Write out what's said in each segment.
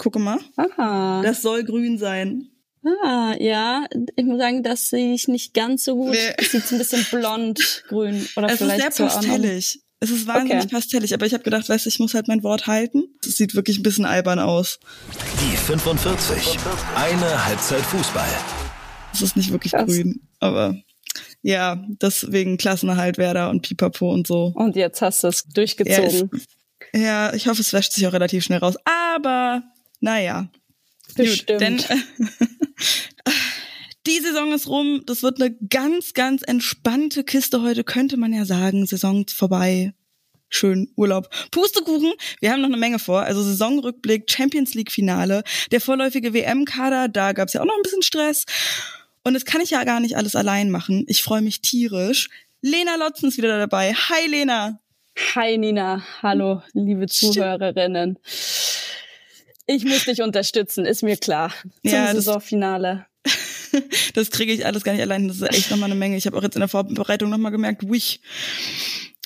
Gucke mal. Aha. Das soll grün sein. Ah, ja. Ich muss sagen, das sehe ich nicht ganz so gut. Nee. Es sieht ein bisschen blond-grün oder Es ist vielleicht sehr so an- pastellig. Es ist wahnsinnig Okay. pastellig, aber ich habe gedacht, weißt du, ich muss halt mein Wort halten. Es sieht wirklich ein bisschen albern aus. Die 45. Eine Halbzeit Fußball. Es ist nicht wirklich Krass. grün, aber ja, deswegen Klassenerhalt Werder und Pipapo und so. Und jetzt hast du es Ja, durchgezogen. es, ja, ich hoffe, es wäscht sich auch relativ schnell raus. Aber naja, Bestimmt. Gut, denn die Saison ist rum. Das wird eine ganz, ganz entspannte Kiste heute, könnte man ja sagen. Saison vorbei. Schön Urlaub. Pustekuchen. Wir haben noch eine Menge vor. Also Saisonrückblick, Champions League Finale, der vorläufige WM-Kader. Da gab es ja auch noch ein bisschen Stress. Und das kann ich ja gar nicht alles allein machen. Ich freue mich tierisch. Lena Lotzen ist wieder dabei. Hi Lena. Hi Nina, hallo liebe Zuhörerinnen. Ich muss dich unterstützen, ist mir klar. Zum Ja, das- Saisonfinale. Das kriege ich alles gar nicht allein. Das ist echt nochmal eine Menge. Ich habe auch jetzt in der Vorbereitung nochmal gemerkt, wich.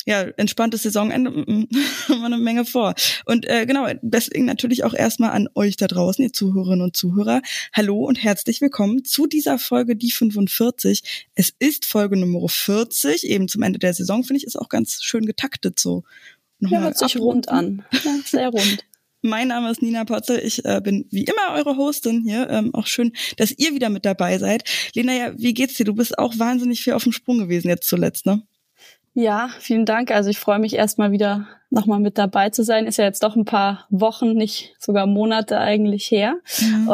Ja, entspanntes Saisonende, haben wir eine Menge vor. Und äh, genau, deswegen natürlich auch erstmal an euch da draußen, ihr Zuhörerinnen und Zuhörer. Hallo und herzlich willkommen zu dieser Folge, die 45. Es ist Folge Nummer 40, eben zum Ende der Saison, finde ich, ist auch ganz schön getaktet so. Ja, Nochmal hört sich rund abrunden. an. Ja, sehr rund. Mein Name ist Nina Potzel. Ich äh, bin wie immer eure Hostin hier. Ähm, auch schön, dass ihr wieder mit dabei seid. Lena, ja, wie geht's dir? Du bist auch wahnsinnig viel auf dem Sprung gewesen jetzt zuletzt, ne? Ja, vielen Dank. Also ich freue mich erstmal wieder nochmal mit dabei zu sein. Ist ja jetzt doch ein paar Wochen, nicht sogar Monate eigentlich her.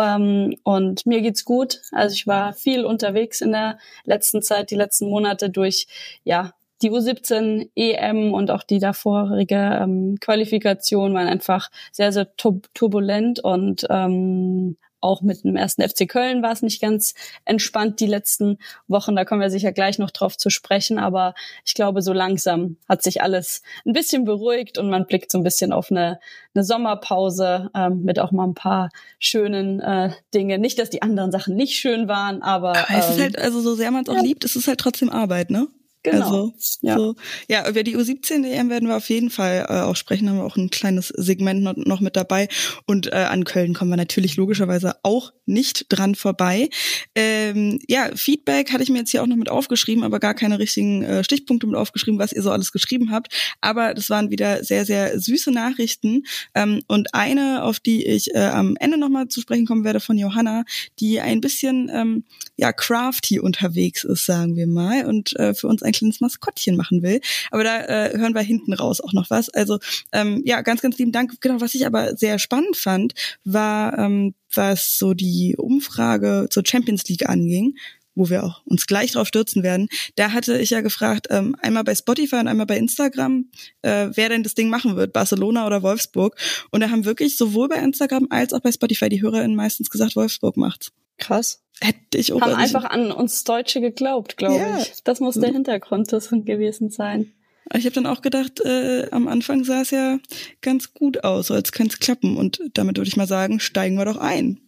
Ähm, und mir geht's gut. Also ich war viel unterwegs in der letzten Zeit, die letzten Monate durch, ja, die U17 EM und auch die davorige ähm, Qualifikation waren einfach sehr, sehr tur turbulent und ähm, auch mit dem ersten FC Köln war es nicht ganz entspannt die letzten Wochen. Da kommen wir sicher gleich noch drauf zu sprechen. Aber ich glaube, so langsam hat sich alles ein bisschen beruhigt und man blickt so ein bisschen auf eine, eine Sommerpause ähm, mit auch mal ein paar schönen äh, Dinge. Nicht, dass die anderen Sachen nicht schön waren, aber, Aber es ist ähm, halt, also so sehr man es auch ja. liebt, es ist halt trotzdem Arbeit, ne? Genau. Also, Ja. so. ja, über die U17 EM werden wir auf jeden Fall äh, auch sprechen, haben wir auch ein kleines Segment noch, noch mit dabei. Und äh, an Köln kommen wir natürlich logischerweise auch nicht dran vorbei. Ähm, ja, Feedback hatte ich mir jetzt hier auch noch mit aufgeschrieben, aber gar keine richtigen äh, Stichpunkte mit aufgeschrieben, was ihr so alles geschrieben habt. Aber das waren wieder sehr, sehr süße Nachrichten. Ähm, und eine, auf die ich äh, am Ende nochmal zu sprechen kommen werde von Johanna, die ein bisschen ähm, ja crafty unterwegs ist, sagen wir mal, und äh, für uns ein kleines Maskottchen machen will. Aber da äh, hören wir hinten raus auch noch was. Also ähm, ja, ganz, ganz lieben Dank. Genau, was ich aber sehr spannend fand, war, ähm, was so die Umfrage zur Champions League anging wo wir auch uns gleich drauf stürzen werden, da hatte ich ja gefragt, ähm, einmal bei Spotify und einmal bei Instagram, äh, wer denn das Ding machen wird, Barcelona oder Wolfsburg. Und da haben wirklich sowohl bei Instagram als auch bei Spotify die HörerInnen meistens gesagt, Wolfsburg macht's. Krass. Hätte ich auch Haben einfach an uns Deutsche geglaubt, glaube Ja. ich. Das muss der Hintergrund dessen gewesen sein. Ich habe dann auch gedacht, äh, am Anfang sah es ja ganz gut aus, so als könnte es klappen. Und damit würde ich mal sagen, steigen wir doch ein.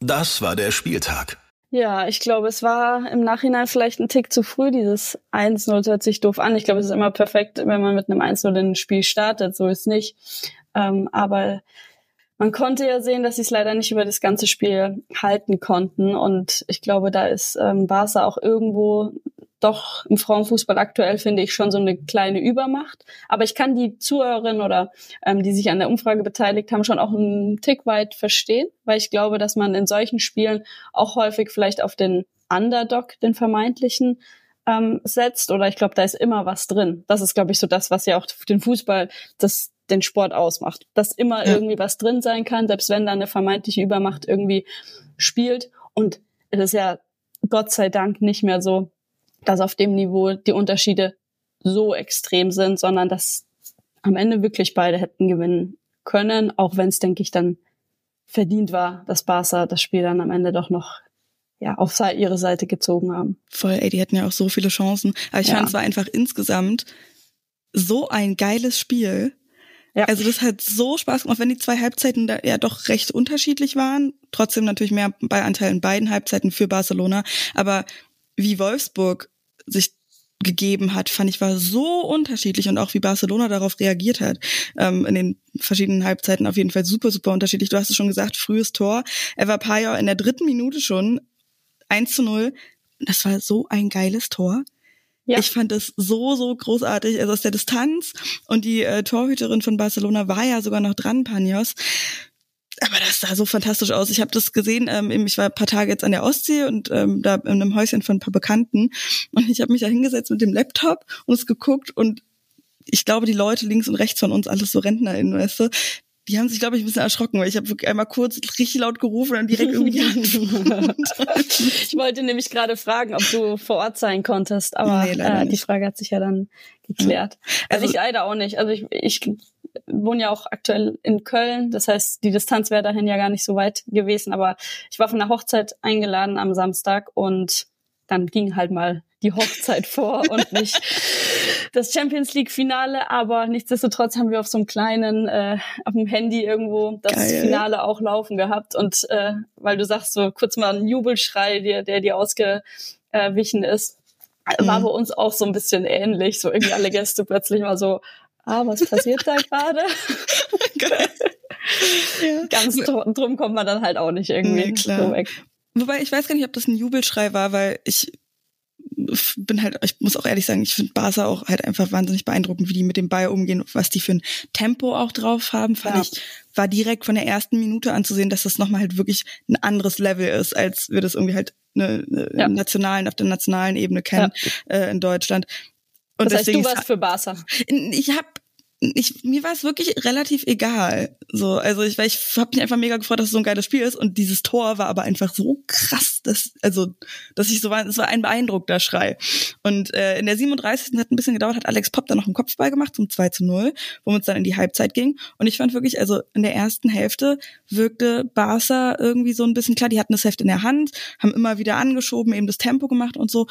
Das war der Spieltag. Ja, ich glaube, es war im Nachhinein vielleicht ein Tick zu früh. Dieses 1-0 hört sich doof an. Ich glaube, es ist immer perfekt, wenn man mit einem 1-0 in ein Spiel startet. So ist nicht. Ähm, aber man konnte ja sehen, dass sie es leider nicht über das ganze Spiel halten konnten. Und ich glaube, da ist ähm, Barca auch irgendwo doch im Frauenfußball aktuell, finde ich, schon so eine kleine Übermacht. Aber ich kann die Zuhörerinnen oder ähm, die sich an der Umfrage beteiligt haben, schon auch einen Tick weit verstehen, weil ich glaube, dass man in solchen Spielen auch häufig vielleicht auf den Underdog, den vermeintlichen, ähm, setzt. Oder ich glaube, da ist immer was drin. Das ist, glaube ich, so das, was ja auch den Fußball, das den Sport ausmacht. Dass immer Ja. irgendwie was drin sein kann, selbst wenn da eine vermeintliche Übermacht irgendwie spielt. Und es ist ja Gott sei Dank nicht mehr so, dass auf dem Niveau die Unterschiede so extrem sind, sondern dass am Ende wirklich beide hätten gewinnen können, auch wenn es, denke ich, dann verdient war, dass Barca das Spiel dann am Ende doch noch ja, auf ihre Seite gezogen haben. Voll, ey, die hätten ja auch so viele Chancen. Aber ich Ja. fand es war einfach insgesamt so ein geiles Spiel. Ja. Also das hat so Spaß gemacht, wenn die zwei Halbzeiten da ja doch recht unterschiedlich waren. Trotzdem natürlich mehr Ballanteil in beiden Halbzeiten für Barcelona. Aber wie Wolfsburg sich gegeben hat, fand ich war so unterschiedlich und auch wie Barcelona darauf reagiert hat. Ähm, in den verschiedenen Halbzeiten auf jeden Fall super, super unterschiedlich. Du hast es schon gesagt, frühes Tor. War Pajor in der dritten Minute schon 1 zu 0. Das war so ein geiles Tor. Ja. Ich fand es so, so großartig. Also aus der Distanz und die äh, Torhüterin von Barcelona war ja sogar noch dran, Panios. Aber das sah so fantastisch aus. Ich habe das gesehen, ähm, ich war ein paar Tage jetzt an der Ostsee und ähm, da in einem Häuschen von ein paar Bekannten. Und ich habe mich da hingesetzt mit dem Laptop und es geguckt und ich glaube, die Leute links und rechts von uns, alles so RentnerInnen, weißt du, die haben sich, glaube ich, ein bisschen erschrocken, weil ich habe wirklich einmal kurz richtig laut gerufen und dann direkt irgendwie Ich wollte nämlich gerade fragen, ob du vor Ort sein konntest, aber nee, äh, die Frage hat sich ja dann geklärt. Also, also ich leider auch nicht. Also ich, ich wohne ja auch aktuell in Köln, das heißt, die Distanz wäre dahin ja gar nicht so weit gewesen, aber ich war von der Hochzeit eingeladen am Samstag und dann ging halt mal die Hochzeit vor und nicht das Champions League Finale, aber nichtsdestotrotz haben wir auf so einem kleinen, äh, auf dem Handy irgendwo das Geil. Finale auch laufen gehabt und äh, weil du sagst so kurz mal ein Jubelschrei, der, der dir ausgewichen ist, mhm. war bei uns auch so ein bisschen ähnlich, so irgendwie alle Gäste plötzlich mal so, ah, was passiert da gerade? ja. Ganz drum, drum kommt man dann halt auch nicht irgendwie nee, klar. so weg. Wobei ich weiß gar nicht, ob das ein Jubelschrei war, weil ich bin halt, ich muss auch ehrlich sagen, ich finde Barca auch halt einfach wahnsinnig beeindruckend, wie die mit dem Ball umgehen, was die für ein Tempo auch drauf haben, fand ja. ich, war direkt von der ersten Minute anzusehen, dass das nochmal halt wirklich ein anderes Level ist, als wir das irgendwie halt ne, ne, ja. nationalen, auf der nationalen Ebene kennen ja. äh, in Deutschland. Und das heißt, du warst für Barca. Ich habe ich, mir war es wirklich relativ egal. So, also ich, weil ich habe mich einfach mega gefreut, dass es so ein geiles Spiel ist und dieses Tor war aber einfach so krass, dass also, dass ich so war, es war ein beeindruckter Schrei. Und äh, in der 37. hat ein bisschen gedauert, hat Alex Pop dann noch einen Kopfball gemacht zum 2 zu 0, wo es dann in die Halbzeit ging. Und ich fand wirklich, also in der ersten Hälfte wirkte Barca irgendwie so ein bisschen klar, die hatten das Heft in der Hand, haben immer wieder angeschoben, eben das Tempo gemacht und so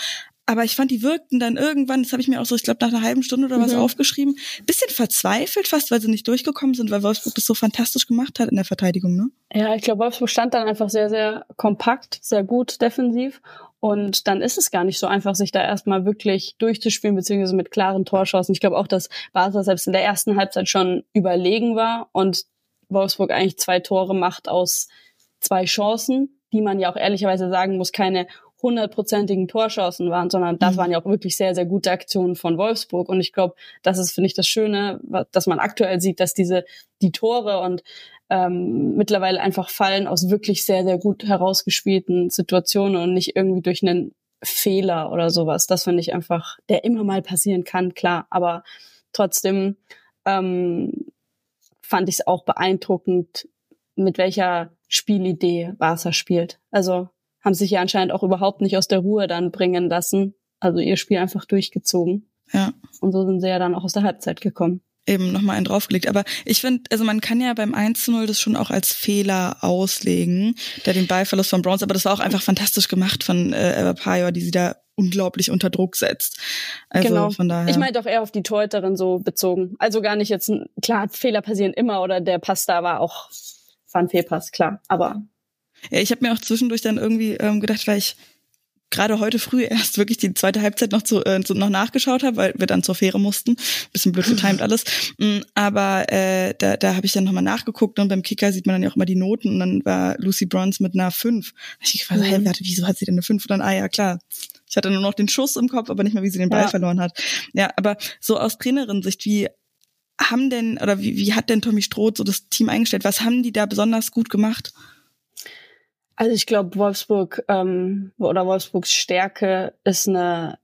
aber ich fand, die wirkten dann irgendwann, das habe ich mir auch so, ich glaube, nach einer halben Stunde oder was mhm. aufgeschrieben, bisschen verzweifelt fast, weil sie nicht durchgekommen sind, weil Wolfsburg das so fantastisch gemacht hat in der Verteidigung, ne? Ja, ich glaube, Wolfsburg stand dann einfach sehr, sehr kompakt, sehr gut defensiv. Und dann ist es gar nicht so einfach, sich da erstmal wirklich durchzuspielen, beziehungsweise mit klaren Torschancen. Ich glaube auch, dass Basel selbst in der ersten Halbzeit schon überlegen war und Wolfsburg eigentlich zwei Tore macht aus zwei Chancen, die man ja auch ehrlicherweise sagen muss, keine hundertprozentigen Torschancen waren, sondern das mhm. waren ja auch wirklich sehr, sehr gute Aktionen von Wolfsburg. Und ich glaube, das ist, finde ich, das Schöne, dass man aktuell sieht, dass diese, die Tore und ähm, mittlerweile einfach fallen aus wirklich sehr, sehr gut herausgespielten Situationen und nicht irgendwie durch einen Fehler oder sowas. Das finde ich einfach, der immer mal passieren kann, klar. Aber trotzdem ähm, fand ich es auch beeindruckend, mit welcher Spielidee Barca spielt. Also haben sich ja anscheinend auch überhaupt nicht aus der Ruhe dann bringen lassen. Also ihr Spiel einfach durchgezogen. Ja. Und so sind sie ja dann auch aus der Halbzeit gekommen. Eben nochmal einen draufgelegt. Aber ich finde, also man kann ja beim 1 zu 0 das schon auch als Fehler auslegen, da den Ballverlust von Browns, aber das war auch einfach fantastisch gemacht von äh, Eva Pajor, die sie da unglaublich unter Druck setzt. Also genau. von daher. Ich meinte auch eher auf die Torhüterin so bezogen. Also gar nicht jetzt, klar, Fehler passieren immer oder der Pass da war auch, war ein Fehlpass, klar. Aber ja, ich habe mir auch zwischendurch dann irgendwie ähm, gedacht, weil ich gerade heute früh erst wirklich die zweite Halbzeit noch zu, äh, noch nachgeschaut habe, weil wir dann zur Fähre mussten. Bisschen blöd getimt alles. Mm, aber äh, da, da habe ich dann nochmal nachgeguckt und beim Kicker sieht man dann ja auch immer die Noten und dann war Lucy Bronze mit einer 5. Ich gefragt, mhm. hey, warte, wieso hat sie denn eine 5? Und dann, ah ja, klar. Ich hatte nur noch den Schuss im Kopf, aber nicht mehr, wie sie den Ball ja. verloren hat. Ja, aber so aus Trainerin-Sicht, wie haben denn, oder wie, wie hat denn Tommy Stroth so das Team eingestellt? Was haben die da besonders gut gemacht? Also ich glaube, Wolfsburg ähm, oder Wolfsburgs Stärke ist eine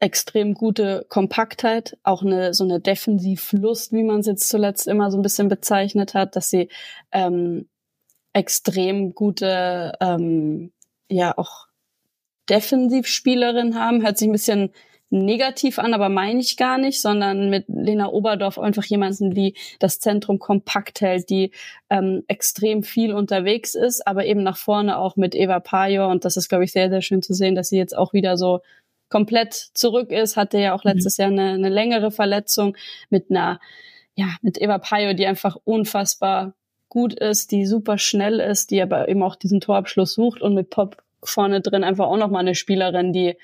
extrem gute Kompaktheit, auch eine so eine Defensivlust, wie man es jetzt zuletzt immer so ein bisschen bezeichnet hat, dass sie ähm, extrem gute, ähm, ja auch Defensivspielerin haben. Hört sich ein bisschen negativ an, aber meine ich gar nicht, sondern mit Lena Oberdorf einfach jemanden, die das Zentrum kompakt hält, die ähm, extrem viel unterwegs ist, aber eben nach vorne auch mit Eva Pajor und das ist, glaube ich, sehr, sehr schön zu sehen, dass sie jetzt auch wieder so komplett zurück ist, hatte ja auch mhm. letztes mhm. Jahr eine, eine längere Verletzung mit einer, ja, mit Eva Pajor, die einfach unfassbar gut ist, die super schnell ist, die aber eben auch diesen Torabschluss sucht und mit Pop vorne drin einfach auch nochmal eine Spielerin, die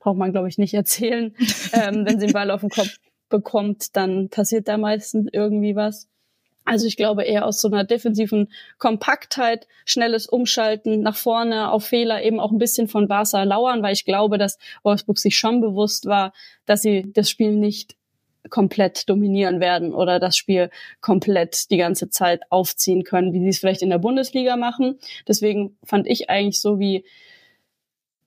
braucht man, glaube ich, nicht erzählen. ähm, wenn sie den Ball auf den Kopf bekommt, dann passiert da meistens irgendwie was. Also ich glaube eher aus so einer defensiven Kompaktheit, schnelles Umschalten nach vorne auf Fehler eben auch ein bisschen von Barca lauern, weil ich glaube, dass Wolfsburg sich schon bewusst war, dass sie das Spiel nicht komplett dominieren werden oder das Spiel komplett die ganze Zeit aufziehen können, wie sie es vielleicht in der Bundesliga machen. Deswegen fand ich eigentlich so, wie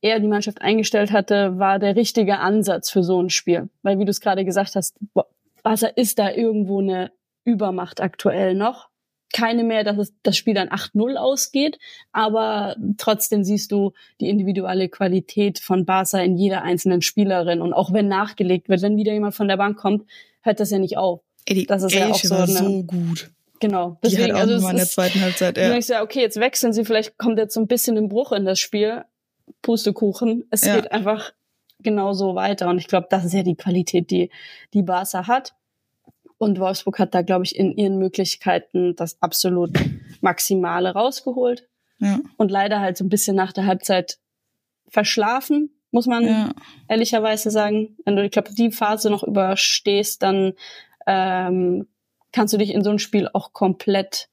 er die Mannschaft eingestellt hatte, war der richtige Ansatz für so ein Spiel. Weil wie du es gerade gesagt hast, Barca ist da irgendwo eine Übermacht aktuell noch. Keine mehr, dass es das Spiel dann 8-0 ausgeht, aber trotzdem siehst du die individuelle Qualität von Barca in jeder einzelnen Spielerin. Und auch wenn nachgelegt wird, wenn wieder jemand von der Bank kommt, hört das ja nicht auf. Ey, die das ist ja auch so, war eine, so gut. Genau. Deswegen, die hat auch also in der zweiten Halbzeit. Ja. Du denkst ja, okay, jetzt wechseln sie, vielleicht kommt jetzt so ein bisschen ein Bruch in das Spiel. Pustekuchen. Es ja. geht einfach genauso weiter. Und ich glaube, das ist ja die Qualität, die die Barca hat. Und Wolfsburg hat da, glaube ich, in ihren Möglichkeiten das absolut Maximale rausgeholt. Ja. Und leider halt so ein bisschen nach der Halbzeit verschlafen, muss man Ja. ehrlicherweise sagen. Wenn du, ich glaube, die Phase noch überstehst, dann ähm, kannst du dich in so einem Spiel auch komplett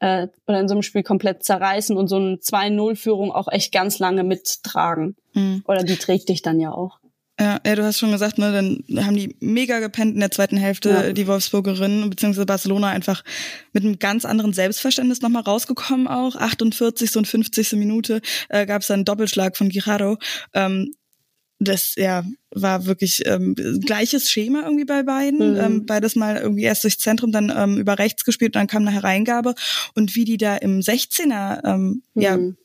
äh, oder in so einem Spiel komplett zerreißen und so eine 2-0-Führung auch echt ganz lange mittragen. Mhm. Oder die trägt dich dann ja auch. Ja, ja, du hast schon gesagt, ne, dann haben die mega gepennt in der zweiten Hälfte, Ja. die Wolfsburgerinnen, beziehungsweise Barcelona einfach mit einem ganz anderen Selbstverständnis nochmal rausgekommen auch. 48. und 50. Minute äh, gab es dann einen Doppelschlag von Guijarro. Ähm, das ja war wirklich ähm, gleiches Schema irgendwie bei beiden. Mhm. Ähm, beides mal irgendwie erst durchs Zentrum, dann ähm, über rechts gespielt, dann kam eine Hereingabe. Und wie die da im 16er ähm, ja, Mhm.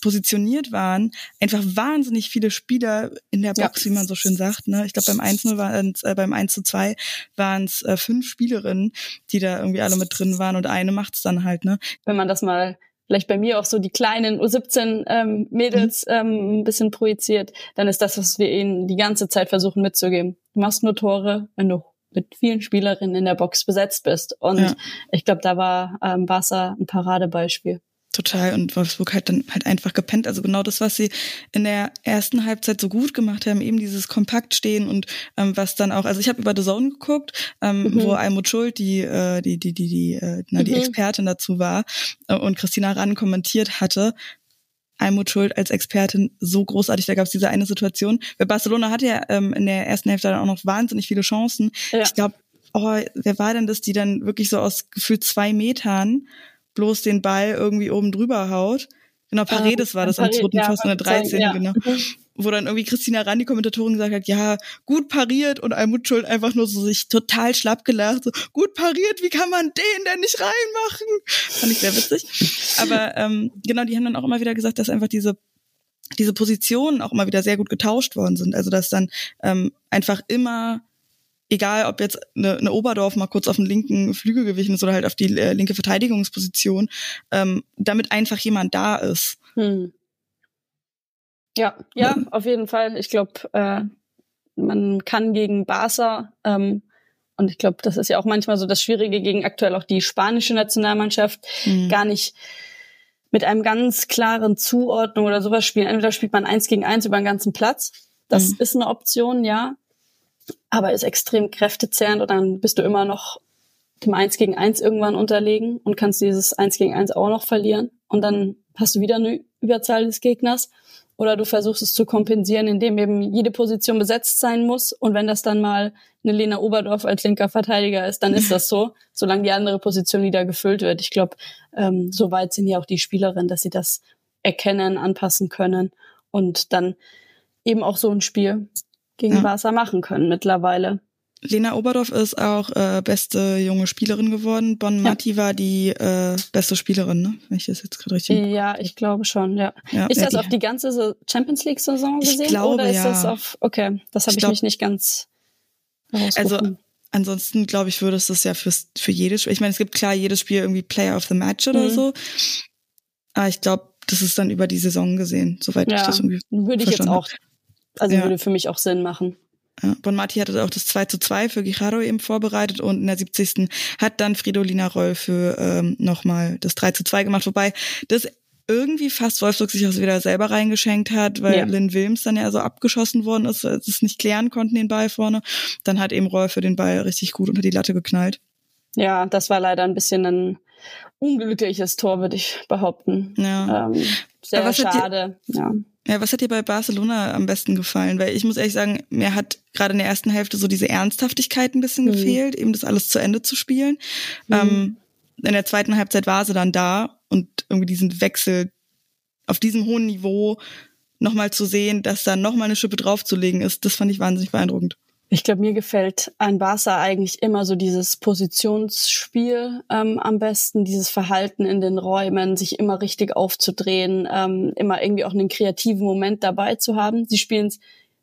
positioniert waren, einfach wahnsinnig viele Spieler in der Ja. Box, wie man so schön sagt. Ne? Ich glaube, beim 1-0 waren äh, beim 1 zu 2 waren es äh, fünf Spielerinnen, die da irgendwie alle mit drin waren und eine macht's dann halt, ne? wenn man das mal vielleicht bei mir auch so die kleinen U17 ähm, Mädels ähm, ein bisschen projiziert, dann ist das, was wir ihnen die ganze Zeit versuchen mitzugeben. Du machst nur Tore, wenn du mit vielen Spielerinnen in der Box besetzt bist. Und Ja. ich glaube, da war ähm, Barca ein Paradebeispiel. Total. Und Wolfsburg hat dann halt einfach gepennt. Also genau das, was sie in der ersten Halbzeit so gut gemacht haben, eben dieses Kompaktstehen und ähm, was dann auch, also ich habe über The Zone geguckt, ähm, Mhm. wo Almut Schuld, die, äh, die, die, die, die, äh, na, die Mhm. Expertin dazu war äh, und Christina Rahn kommentiert hatte. Almut Schuld als Expertin so großartig. Da gab es diese eine Situation. Weil Barcelona hatte ja ähm, in der ersten Hälfte dann auch noch wahnsinnig viele Chancen. Ja. Ich glaube, oh, wer war denn das, die dann wirklich so aus gefühlt zwei Metern bloß den Ball irgendwie oben drüber haut? Genau, Paredes war das am zweiten ja, Pfosten in der wollte ich 13, sagen, genau. ja. Mhm. Wo dann irgendwie Christina Rand, die Kommentatorin, gesagt hat, ja, gut pariert und Almut Schuld einfach nur so sich total schlapp gelacht, so, gut pariert, wie kann man den denn nicht reinmachen? Fand ich sehr witzig. Aber ähm, genau, die haben dann auch immer wieder gesagt, dass einfach diese diese Positionen auch immer wieder sehr gut getauscht worden sind. Also dass dann ähm, einfach immer, egal ob jetzt eine, eine Oberdorf mal kurz auf den linken Flügel gewichen ist oder halt auf die äh, linke Verteidigungsposition, ähm, damit einfach jemand da ist. Hm. Ja, ja, auf jeden Fall. Ich glaube, äh, man kann gegen Barca ähm, und ich glaube, das ist ja auch manchmal so das Schwierige gegen aktuell auch die spanische Nationalmannschaft, Mhm. gar nicht mit einem ganz klaren Zuordnung oder sowas spielen. Entweder spielt man eins gegen eins über den ganzen Platz. Das Mhm. ist eine Option, ja. Aber ist extrem kräftezehrend und dann bist du immer noch dem Eins gegen Eins irgendwann unterlegen und kannst dieses Eins gegen Eins auch noch verlieren. Und dann hast du wieder eine Überzahl des Gegners. Oder du versuchst es zu kompensieren, indem eben jede Position besetzt sein muss. Und wenn das dann mal eine Lena Oberdorf als linker Verteidiger ist, dann ist das so, solange die andere Position wieder gefüllt wird. Ich glaube, ähm, so weit sind ja auch die Spielerinnen, dass sie das erkennen, anpassen können und dann eben auch so ein Spiel gegen Ja. Barca machen können mittlerweile. Lena Oberdorf ist auch äh, beste junge Spielerin geworden. Bon Matti war die äh, beste Spielerin, ne? Wenn ich das jetzt gerade richtig. Ja, ich glaube schon, ja. Ja, Ist ja, das die- auf die ganze Champions League Saison Ich gesehen glaube, oder ist ja. das auf okay, das habe Ich ich mich nicht ganz Also ansonsten glaube ich, würde es das ja fürs, für jedes Spiel. Ich meine, es gibt klar jedes Spiel irgendwie Player of the Match oder Mhm. so. Aber ich glaube, das ist dann über die Saison gesehen, soweit ich ja, das irgendwie. würde ich jetzt auch also Ja. würde für mich auch Sinn machen. Ja. Bon Matti hatte auch das 2 zu 2 für Guijarro eben vorbereitet und in der 70. hat dann Fridolina Roll für ähm, nochmal das 3 zu 2 gemacht. Wobei das irgendwie fast Wolfsburg sich auch wieder selber reingeschenkt hat, weil ja. Lynn Wilms dann ja so abgeschossen worden ist, als es nicht klären konnten, den Ball vorne. Dann hat eben Rolf für den Ball richtig gut unter die Latte geknallt. Ja, das war leider ein bisschen ein unglückliches Tor, würde ich behaupten. Ja. Ähm, sehr schade. Ja. Ja, was hat dir bei Barcelona am besten gefallen? Weil ich muss ehrlich sagen, mir hat gerade in der ersten Hälfte so diese Ernsthaftigkeit ein bisschen mhm. gefehlt, eben das alles zu Ende zu spielen. Mhm. Ähm, in der zweiten Halbzeit war sie dann da und irgendwie diesen Wechsel auf diesem hohen Niveau nochmal zu sehen, dass da nochmal eine Schippe draufzulegen ist, das fand ich wahnsinnig beeindruckend. Ich glaube, mir gefällt ein Barca eigentlich immer so dieses Positionsspiel ähm, am besten, dieses Verhalten in den Räumen, sich immer richtig aufzudrehen, ähm, immer irgendwie auch einen kreativen Moment dabei zu haben. Sie spielen es,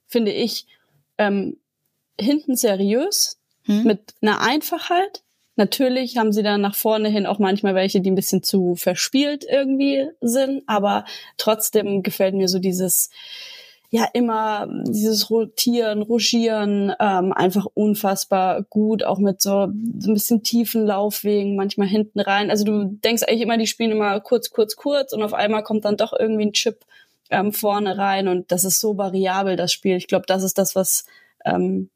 finde ich, ähm, hinten seriös, hm. mit einer Einfachheit. Natürlich haben sie dann nach vorne hin auch manchmal welche, die ein bisschen zu verspielt irgendwie sind, aber trotzdem gefällt mir so dieses ja immer dieses Rotieren, Ruschieren ähm, einfach unfassbar gut, auch mit so, so ein bisschen tiefen Laufwegen, manchmal hinten rein. Also du denkst eigentlich immer, die spielen immer kurz, kurz, kurz und auf einmal kommt dann doch irgendwie ein Chip ähm, vorne rein und das ist so variabel, das Spiel. Ich glaube, das ist das, was ähm,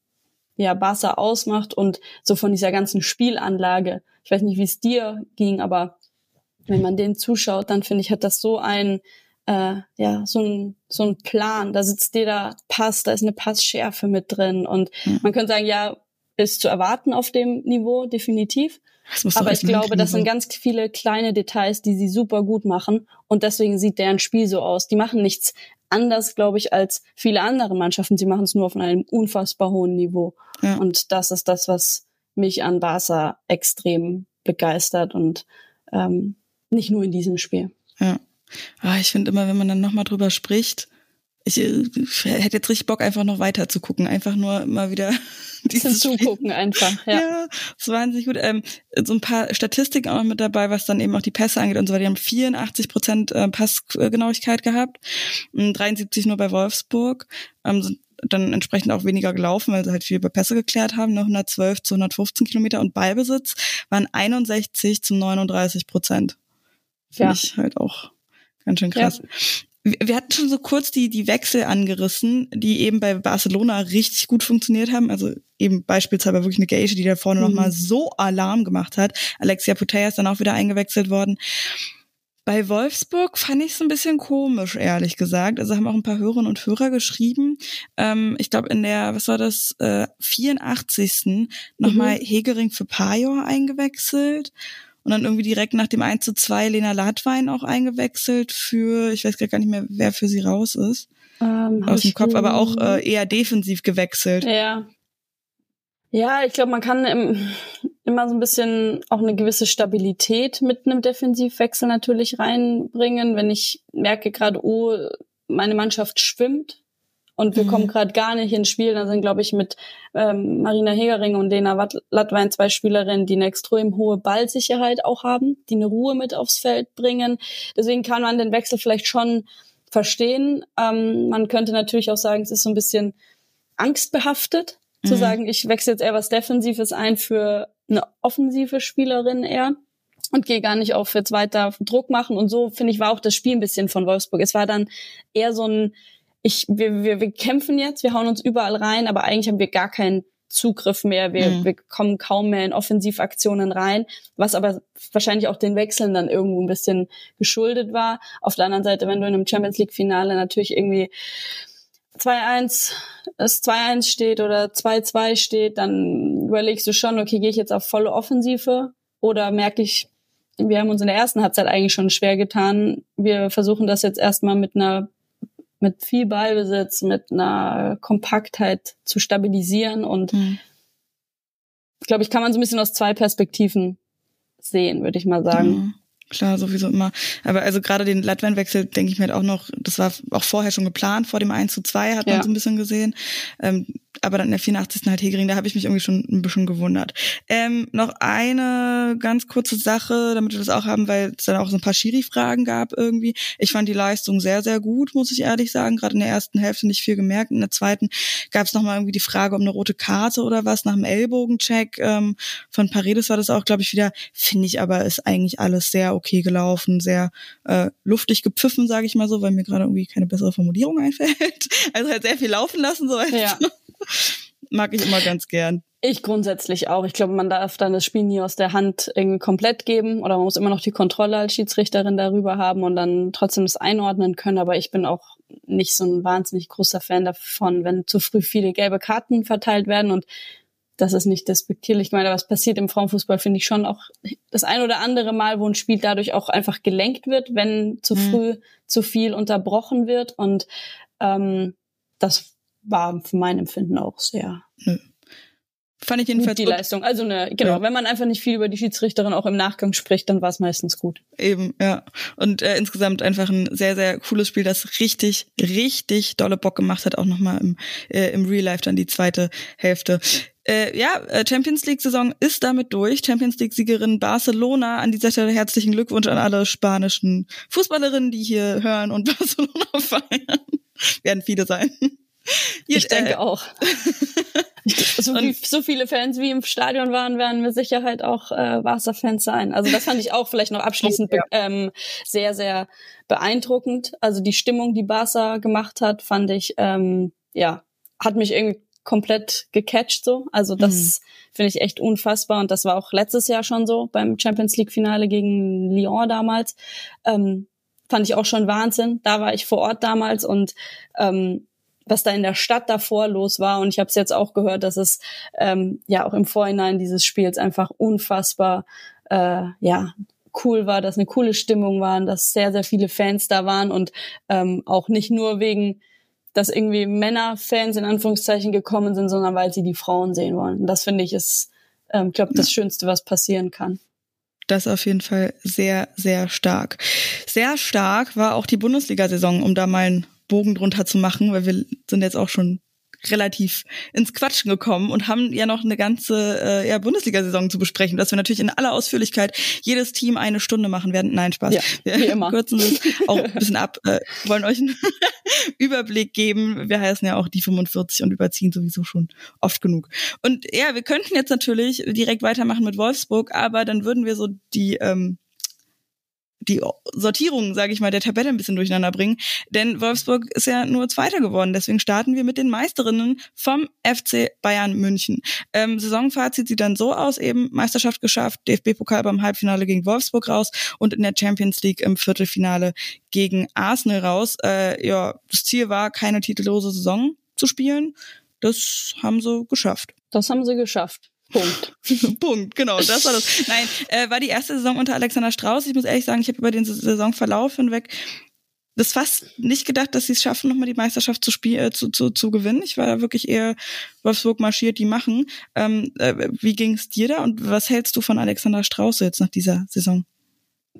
ja Barca ausmacht und so von dieser ganzen Spielanlage. Ich weiß nicht, wie es dir ging, aber wenn man den zuschaut, dann finde ich, hat das so ein äh, ja, so ein, so ein Plan. Da sitzt jeder Pass, da ist eine Passschärfe mit drin. Und mhm. man könnte sagen, ja, ist zu erwarten auf dem Niveau, definitiv. Aber ich glaube, das sind ganz viele kleine Details, die sie super gut machen. Und deswegen sieht deren Spiel so aus. Die machen nichts anders, glaube ich, als viele andere Mannschaften. Sie machen es nur auf einem unfassbar hohen Niveau. Ja. Und das ist das, was mich an Barca extrem begeistert und ähm, nicht nur in diesem Spiel. Ja. Ah, ich finde immer, wenn man dann nochmal drüber spricht, ich, ich äh, hätte jetzt richtig Bock, einfach noch weiter zu gucken. Einfach nur mal wieder dieses Zugucken einfach. Ja, ja das war wahnsinnig gut. Ähm, so ein paar Statistiken auch noch mit dabei, was dann eben auch die Pässe angeht und so weiter. Die haben 84 Prozent äh, Passgenauigkeit gehabt, 73 nur bei Wolfsburg. Ähm, sind dann entsprechend auch weniger gelaufen, weil sie halt viel über Pässe geklärt haben, nur 112 zu 115 Kilometer und Ballbesitz waren 61 zu 39 Prozent. Finde ja. ich halt auch Ganz schön krass. Ja. Wir hatten schon so kurz die, die Wechsel angerissen, die eben bei Barcelona richtig gut funktioniert haben. Also eben beispielsweise wirklich eine Geisha, die da vorne mhm. nochmal so Alarm gemacht hat. Alexia Putellas ist dann auch wieder eingewechselt worden. Bei Wolfsburg fand ich es ein bisschen komisch, ehrlich gesagt. Also haben auch ein paar Hörerinnen und Hörer geschrieben. Ähm, ich glaube, in der, was war das, äh, 84. nochmal mhm. Hegering für Pajor eingewechselt und dann irgendwie direkt nach dem 1 zu 2 Lena Latwein auch eingewechselt für, ich weiß gar nicht mehr, wer für sie raus ist. Ähm, aus dem Kopf, aber auch äh, eher defensiv gewechselt. Ja. Ja, ich glaube, man kann im, immer so ein bisschen auch eine gewisse Stabilität mit einem Defensivwechsel natürlich reinbringen. Wenn ich merke gerade, oh, meine Mannschaft schwimmt, und wir mhm. kommen gerade gar nicht ins Spiel. Da sind, glaube ich, mit ähm, Marina Hegering und Lena Latwein zwei Spielerinnen, die eine extrem hohe Ballsicherheit auch haben, die eine Ruhe mit aufs Feld bringen. Deswegen kann man den Wechsel vielleicht schon verstehen. Ähm, man könnte natürlich auch sagen, es ist so ein bisschen angstbehaftet, mhm. zu sagen, ich wechsle jetzt eher was Defensives ein für eine offensive Spielerin eher und gehe gar nicht auf jetzt weiter Druck machen. Und so, finde ich, war auch das Spiel ein bisschen von Wolfsburg. Es war dann eher so ein ich, wir, wir, wir kämpfen jetzt, wir hauen uns überall rein, aber eigentlich haben wir gar keinen Zugriff mehr. Wir, mhm. wir kommen kaum mehr in Offensivaktionen rein, was aber wahrscheinlich auch den Wechseln dann irgendwo ein bisschen geschuldet war. Auf der anderen Seite, wenn du in einem Champions League Finale natürlich irgendwie 2-1, es 2-1 steht oder 2-2 steht, dann überlegst du schon, okay, gehe ich jetzt auf volle Offensive oder merke ich, wir haben uns in der ersten Halbzeit eigentlich schon schwer getan. Wir versuchen das jetzt erstmal mit einer mit viel Ballbesitz, mit einer Kompaktheit zu stabilisieren. Und mhm. ich glaube, ich kann man so ein bisschen aus zwei Perspektiven sehen, würde ich mal sagen. Mhm. Klar, sowieso immer. Aber also gerade den Latvian-Wechsel denke ich mir halt auch noch, das war auch vorher schon geplant, vor dem 1 zu 2 hat man ja. so ein bisschen gesehen. Ähm, aber dann in der 84. halt Hegering, da habe ich mich irgendwie schon ein bisschen gewundert. Ähm, noch eine ganz kurze Sache, damit wir das auch haben, weil es dann auch so ein paar Schiri-Fragen gab irgendwie. Ich fand die Leistung sehr, sehr gut, muss ich ehrlich sagen. Gerade in der ersten Hälfte nicht viel gemerkt. In der zweiten gab es nochmal irgendwie die Frage um eine rote Karte oder was nach dem Ellbogencheck. Ähm, von Paredes war das auch, glaube ich, wieder. Finde ich aber, ist eigentlich alles sehr okay gelaufen, sehr äh, luftig gepfiffen, sage ich mal so, weil mir gerade irgendwie keine bessere Formulierung einfällt. Also halt sehr viel laufen lassen, so. Ja. Mag ich immer ganz gern. Ich grundsätzlich auch. Ich glaube, man darf dann das Spiel nie aus der Hand irgendwie komplett geben oder man muss immer noch die Kontrolle als Schiedsrichterin darüber haben und dann trotzdem das einordnen können. Aber ich bin auch nicht so ein wahnsinnig großer Fan davon, wenn zu früh viele gelbe Karten verteilt werden und das ist nicht despektierlich. Ich meine, was passiert im Frauenfußball, finde ich schon auch das ein oder andere Mal, wo ein Spiel dadurch auch einfach gelenkt wird, wenn zu mhm. früh zu viel unterbrochen wird. Und ähm, das war für mein Empfinden auch sehr. Nö. Fand ich jedenfalls gut, die gut. Leistung. Also ne, genau, ja. wenn man einfach nicht viel über die Schiedsrichterin auch im Nachgang spricht, dann war es meistens gut. Eben, ja. Und äh, insgesamt einfach ein sehr, sehr cooles Spiel, das richtig, richtig dolle Bock gemacht hat, auch nochmal im, äh, im Real Life dann die zweite Hälfte. Äh, ja, äh, Champions League-Saison ist damit durch. Champions League-Siegerin Barcelona. An dieser Stelle herzlichen Glückwunsch an alle spanischen Fußballerinnen, die hier hören und Barcelona feiern. Werden viele sein. Ich denke auch. so, wie, so, viele Fans wie im Stadion waren, werden mit Sicherheit auch äh, Barca-Fans sein. Also das fand ich auch vielleicht noch abschließend ja. ähm, sehr, sehr beeindruckend. Also die Stimmung, die Barca gemacht hat, fand ich, ähm, ja, hat mich irgendwie komplett gecatcht so. Also das mhm. finde ich echt unfassbar und das war auch letztes Jahr schon so beim Champions League Finale gegen Lyon damals. Ähm, fand ich auch schon Wahnsinn. Da war ich vor Ort damals und ähm, was da in der Stadt davor los war. Und ich habe es jetzt auch gehört, dass es ähm, ja auch im Vorhinein dieses Spiels einfach unfassbar äh, ja cool war, dass eine coole Stimmung war, dass sehr, sehr viele Fans da waren und ähm, auch nicht nur wegen, dass irgendwie Männerfans in Anführungszeichen gekommen sind, sondern weil sie die Frauen sehen wollen. Und das finde ich ist, ähm, glaube das Schönste, was passieren kann. Das auf jeden Fall sehr, sehr stark. Sehr stark war auch die Bundesliga-Saison, um da mal ein Bogen drunter zu machen, weil wir sind jetzt auch schon relativ ins Quatschen gekommen und haben ja noch eine ganze äh, ja, Bundesliga-Saison zu besprechen, dass wir natürlich in aller Ausführlichkeit jedes Team eine Stunde machen werden. Nein, Spaß. Ja, wir wie immer. kürzen es auch ein bisschen ab, äh, wollen euch einen Überblick geben. Wir heißen ja auch die 45 und überziehen sowieso schon oft genug. Und ja, wir könnten jetzt natürlich direkt weitermachen mit Wolfsburg, aber dann würden wir so die ähm, die Sortierung, sage ich mal, der Tabelle ein bisschen durcheinander bringen. Denn Wolfsburg ist ja nur Zweiter geworden. Deswegen starten wir mit den Meisterinnen vom FC Bayern München. Ähm, Saisonfazit sieht dann so aus, eben Meisterschaft geschafft, DFB-Pokal beim Halbfinale gegen Wolfsburg raus und in der Champions League im Viertelfinale gegen Arsenal raus. Äh, ja, das Ziel war, keine titellose Saison zu spielen. Das haben sie geschafft. Das haben sie geschafft. Punkt. Punkt, genau, das war das. Nein, äh, war die erste Saison unter Alexander Strauß. Ich muss ehrlich sagen, ich habe über den Saisonverlauf hinweg das fast nicht gedacht, dass sie es schaffen, nochmal die Meisterschaft zu, spielen, äh, zu, zu, zu gewinnen. Ich war da wirklich eher Wolfsburg marschiert, die machen. Ähm, äh, wie ging es dir da und was hältst du von Alexander Strauß jetzt nach dieser Saison?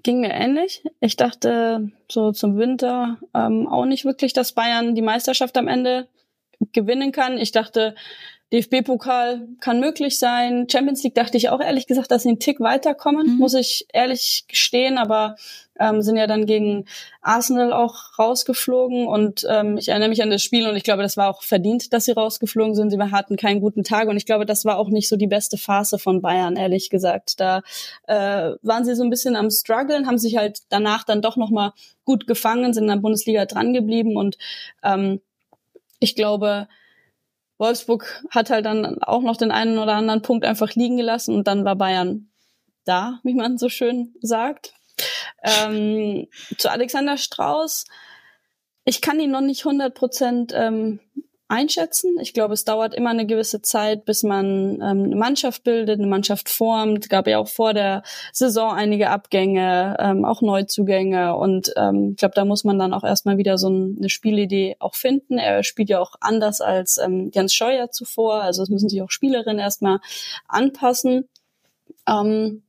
Ging mir ähnlich. Ich dachte so zum Winter ähm, auch nicht wirklich, dass Bayern die Meisterschaft am Ende gewinnen kann. Ich dachte, DFB-Pokal kann möglich sein. Champions League dachte ich auch ehrlich gesagt, dass sie einen Tick weiterkommen, mhm. muss ich ehrlich gestehen, aber ähm, sind ja dann gegen Arsenal auch rausgeflogen und ähm, ich erinnere mich an das Spiel und ich glaube, das war auch verdient, dass sie rausgeflogen sind. Sie hatten keinen guten Tag und ich glaube, das war auch nicht so die beste Phase von Bayern, ehrlich gesagt. Da äh, waren sie so ein bisschen am struggeln, haben sich halt danach dann doch nochmal gut gefangen, sind in der Bundesliga dran geblieben und ähm, ich glaube, Wolfsburg hat halt dann auch noch den einen oder anderen Punkt einfach liegen gelassen und dann war Bayern da, wie man so schön sagt. Ähm, zu Alexander Strauß, ich kann ihn noch nicht 100 Prozent ähm, einschätzen. Ich glaube, es dauert immer eine gewisse Zeit, bis man ähm, eine Mannschaft bildet, eine Mannschaft formt. Gab ja auch vor der Saison einige Abgänge, ähm, auch Neuzugänge. Und ähm, ich glaube, da muss man dann auch erstmal wieder so eine Spielidee auch finden. Er spielt ja auch anders als ähm, Jens Scheuer zuvor. Also es müssen sich auch Spielerinnen erstmal anpassen. Ähm,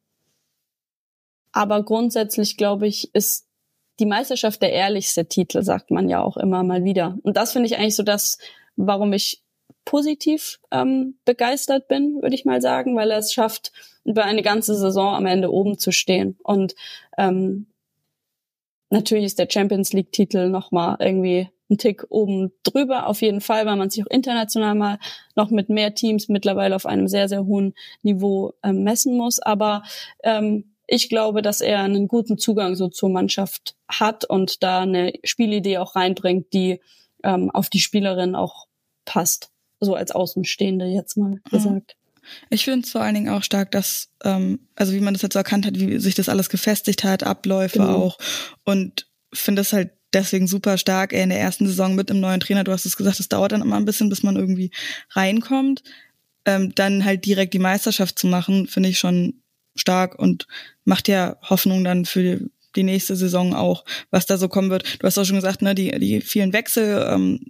aber grundsätzlich, glaube ich, ist die Meisterschaft der ehrlichste Titel, sagt man ja auch immer mal wieder. Und das finde ich eigentlich so das, warum ich positiv ähm, begeistert bin, würde ich mal sagen, weil er es schafft, über eine ganze Saison am Ende oben zu stehen. Und ähm, natürlich ist der Champions League-Titel nochmal irgendwie ein Tick oben drüber, auf jeden Fall, weil man sich auch international mal noch mit mehr Teams mittlerweile auf einem sehr, sehr hohen Niveau ähm, messen muss. Aber ähm, ich glaube, dass er einen guten Zugang so zur Mannschaft hat und da eine Spielidee auch reinbringt, die ähm, auf die Spielerin auch passt. So als Außenstehende jetzt mal mhm. gesagt. Ich finde es vor allen Dingen auch stark, dass, ähm, also wie man das jetzt so erkannt hat, wie sich das alles gefestigt hat, Abläufe genau. auch. Und finde es halt deswegen super stark. Er in der ersten Saison mit einem neuen Trainer, du hast es gesagt, es dauert dann immer ein bisschen, bis man irgendwie reinkommt. Ähm, dann halt direkt die Meisterschaft zu machen, finde ich schon stark und macht ja Hoffnung dann für die nächste Saison auch, was da so kommen wird. Du hast auch schon gesagt, ne, die, die vielen Wechsel, ähm,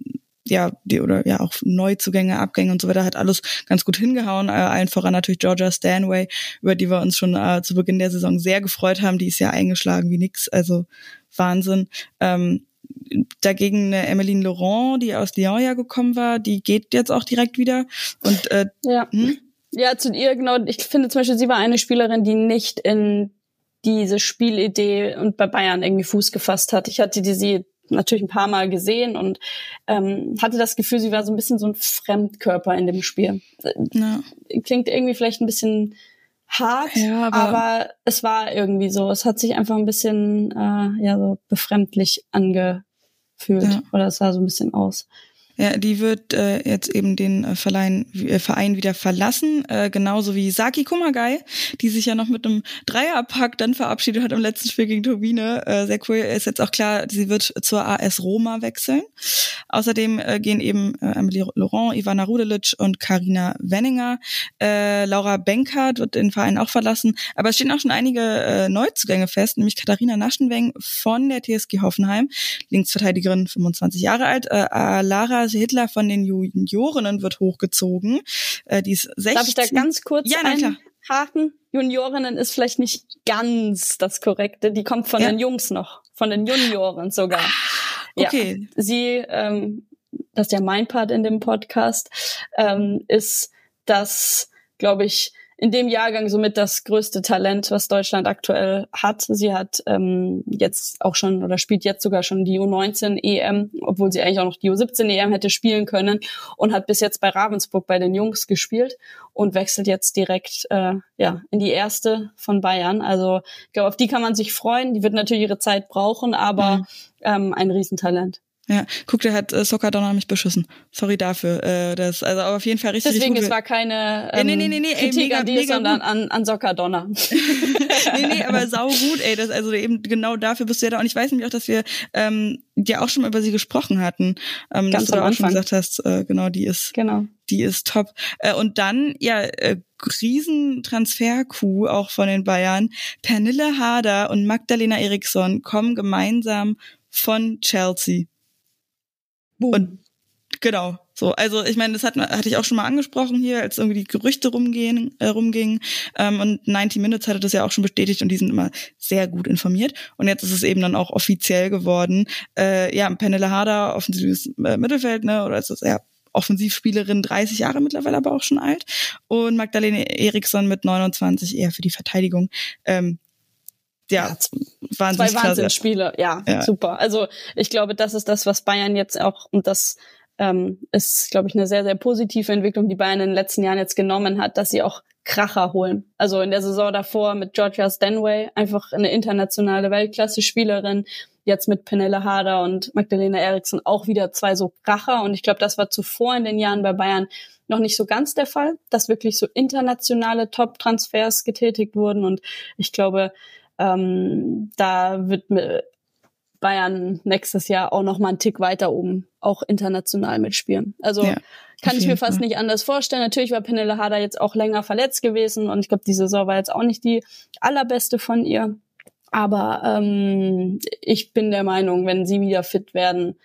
ja, die oder ja auch Neuzugänge, Abgänge und so weiter hat alles ganz gut hingehauen. Äh, allen voran natürlich Georgia Stanway, über die wir uns schon äh, zu Beginn der Saison sehr gefreut haben. Die ist ja eingeschlagen wie nix, also Wahnsinn. Ähm, dagegen eine Emmeline Laurent, die aus Lyon ja gekommen war, die geht jetzt auch direkt wieder. Und äh, ja. Hm? Ja, zu ihr genau. Ich finde zum Beispiel, sie war eine Spielerin, die nicht in diese Spielidee und bei Bayern irgendwie Fuß gefasst hat. Ich hatte die sie natürlich ein paar Mal gesehen und ähm, hatte das Gefühl, sie war so ein bisschen so ein Fremdkörper in dem Spiel. Ja. Klingt irgendwie vielleicht ein bisschen hart, ja, aber, aber, es war irgendwie so. Es hat sich einfach ein bisschen äh, ja so befremdlich angefühlt ja. oder es sah so ein bisschen aus. Ja, die wird äh, jetzt eben den äh, Verleih, äh, Verein wieder verlassen, äh, genauso wie Saki Kumagai, die sich ja noch mit einem Dreierpack dann verabschiedet hat im letzten Spiel gegen Turbine. Äh, sehr cool. Ist jetzt auch klar, sie wird zur AS Roma wechseln. Außerdem äh, gehen eben äh, Emily Laurent, Ivana Rudelic und Karina Wenninger. Äh, Laura Benkert wird den Verein auch verlassen. Aber es stehen auch schon einige äh, Neuzugänge fest, nämlich Katharina Naschenweng von der TSG Hoffenheim, Linksverteidigerin, 25 Jahre alt, äh, Lara Hitler von den Juniorinnen wird hochgezogen. Äh, die ist 16. Darf ich da ganz kurz ja, einhaken? Juniorinnen ist vielleicht nicht ganz das Korrekte. Die kommt von ja. den Jungs noch, von den Junioren sogar. Okay. Ja, sie, ähm, das ist ja mein Part in dem Podcast, ähm, ist, dass, glaube ich, in dem Jahrgang somit das größte Talent, was Deutschland aktuell hat. Sie hat ähm, jetzt auch schon oder spielt jetzt sogar schon die U19 EM, obwohl sie eigentlich auch noch die U17 EM hätte spielen können und hat bis jetzt bei Ravensburg bei den Jungs gespielt und wechselt jetzt direkt äh, ja in die erste von Bayern. Also ich glaube, auf die kann man sich freuen. Die wird natürlich ihre Zeit brauchen, aber mhm. ähm, ein Riesentalent. Ja, guck, der hat äh, Soccer Donner mich beschissen. Sorry dafür. Äh, das, also aber auf jeden Fall richtig. Deswegen, richtig es war keine ähm, nee, nee, nee, nee, Kritik ey, mega, an dir, sondern an, an Soccer Donner. nee, nee, aber sau gut, ey. Das, also eben genau dafür bist du ja da. Und ich weiß nämlich auch, dass wir ähm, ja auch schon mal über sie gesprochen hatten. Ähm, Ganz dass du da auch schon gesagt hast, äh, genau, die ist, genau. die ist top. Äh, und dann, ja, äh, Riesentransfer-Coup auch von den Bayern. Pernille Harder und Magdalena Eriksson kommen gemeinsam von Chelsea. Boom. Und genau, so. Also ich meine, das hat, hatte ich auch schon mal angesprochen hier, als irgendwie die Gerüchte rumgehen, äh, rumgingen. Ähm, und 90 Minutes hatte das ja auch schon bestätigt und die sind immer sehr gut informiert. Und jetzt ist es eben dann auch offiziell geworden. Äh, ja, Penele Harder, offensives äh, Mittelfeld, ne, oder ist das ja Offensivspielerin, 30 Jahre mittlerweile aber auch schon alt. Und Magdalene Eriksson mit 29 eher für die Verteidigung. Ähm, ja, Wahnsinns zwei Wahnsinnsspiele, ja, ja, super. Also ich glaube, das ist das, was Bayern jetzt auch, und das ähm, ist, glaube ich, eine sehr, sehr positive Entwicklung, die Bayern in den letzten Jahren jetzt genommen hat, dass sie auch Kracher holen. Also in der Saison davor mit Georgia Stanway, einfach eine internationale Weltklasse-Spielerin, jetzt mit Penelle Harder und Magdalena Eriksson auch wieder zwei so Kracher. Und ich glaube, das war zuvor in den Jahren bei Bayern noch nicht so ganz der Fall, dass wirklich so internationale Top-Transfers getätigt wurden. Und ich glaube, ähm, da wird Bayern nächstes Jahr auch noch mal einen Tick weiter oben, auch international mitspielen. Also ja, kann ich mir fast Fall. nicht anders vorstellen. Natürlich war Penelle Harder jetzt auch länger verletzt gewesen und ich glaube, die Saison war jetzt auch nicht die allerbeste von ihr. Aber ähm, ich bin der Meinung, wenn sie wieder fit werden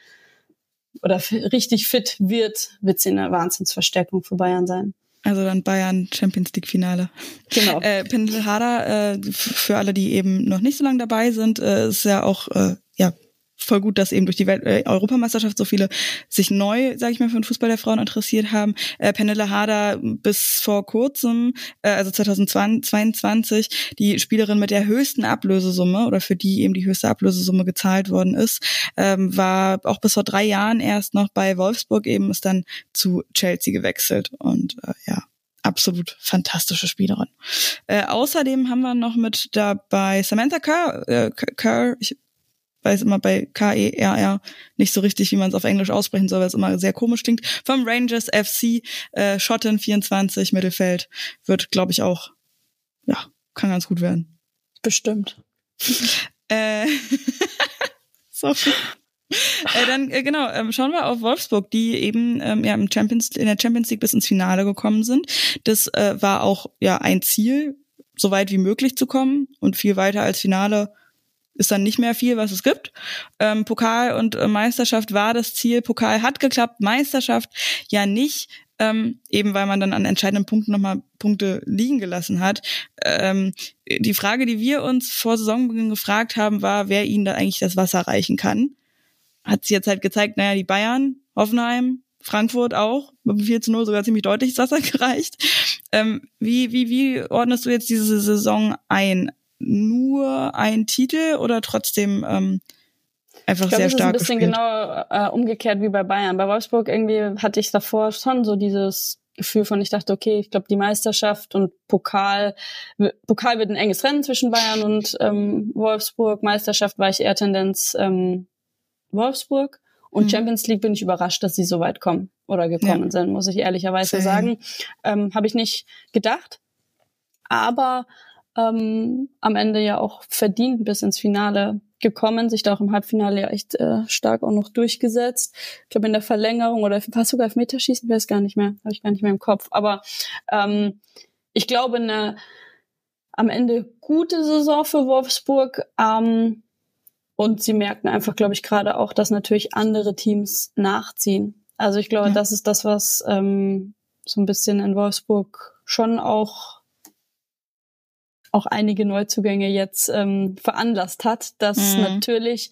oder richtig fit wird, wird sie eine Wahnsinnsverstärkung für Bayern sein. Also dann Bayern Champions League Finale. Genau. Äh, Pendel Harder, äh, für alle, die eben noch nicht so lange dabei sind, äh, ist ja auch äh, ja voll gut, dass eben durch die Welt äh, Europameisterschaft so viele sich neu, sage ich mal, für den Fußball der Frauen interessiert haben. Äh, Penelle Harder bis vor kurzem, äh, also 2022, die Spielerin mit der höchsten Ablösesumme oder für die eben die höchste Ablösesumme gezahlt worden ist, ähm, war auch bis vor drei Jahren erst noch bei Wolfsburg eben, ist dann zu Chelsea gewechselt und äh, ja, absolut fantastische Spielerin. Äh, außerdem haben wir noch mit dabei Samantha Kerr, äh, Kerr ich weiß immer bei K-E-R-R nicht so richtig, wie man es auf Englisch aussprechen soll, weil es immer sehr komisch klingt. Vom Rangers FC, äh, Schotten 24, Mittelfeld, wird, glaube ich, auch, ja, kann ganz gut werden. Bestimmt. äh, sorry. Äh, dann äh, genau, ähm, schauen wir auf Wolfsburg, die eben ähm, ja im Champions in der Champions League bis ins Finale gekommen sind. Das äh, war auch ja ein Ziel, so weit wie möglich zu kommen und viel weiter als Finale ist dann nicht mehr viel, was es gibt. Ähm, Pokal und äh, Meisterschaft war das Ziel. Pokal hat geklappt, Meisterschaft ja nicht. Ähm, eben weil man dann an entscheidenden Punkten nochmal Punkte liegen gelassen hat. Ähm, die Frage, die wir uns vor Saisonbeginn gefragt haben, war, wer ihnen da eigentlich das Wasser reichen kann. Hat sich jetzt halt gezeigt, naja, die Bayern, Hoffenheim, Frankfurt auch, mit 4 zu 0 sogar ziemlich deutlich das Wasser gereicht. Ähm, wie, wie, wie ordnest du jetzt diese Saison ein? Nur ein Titel oder trotzdem ähm, einfach ich glaub, sehr stark gespielt? ist ein bisschen genau äh, umgekehrt wie bei Bayern. Bei Wolfsburg irgendwie hatte ich davor schon so dieses Gefühl von, ich dachte, okay, ich glaube, die Meisterschaft und Pokal, Pokal wird ein enges Rennen zwischen Bayern und ähm, Wolfsburg. Meisterschaft war ich eher Tendenz ähm, Wolfsburg. Und mhm. Champions League bin ich überrascht, dass sie so weit kommen oder gekommen ja. sind, muss ich ehrlicherweise Same. sagen. Ähm, Habe ich nicht gedacht. Aber ähm, am Ende ja auch verdient bis ins Finale gekommen, sich da auch im Halbfinale ja echt äh, stark auch noch durchgesetzt. Ich glaube in der Verlängerung oder fast sogar auf Meterschießen, weiß gar nicht mehr, habe ich gar nicht mehr im Kopf. Aber ähm, ich glaube eine am Ende gute Saison für Wolfsburg. Ähm, und sie merken einfach, glaube ich, gerade auch, dass natürlich andere Teams nachziehen. Also ich glaube, ja. das ist das, was ähm, so ein bisschen in Wolfsburg schon auch auch einige Neuzugänge jetzt ähm, veranlasst hat, dass mhm. natürlich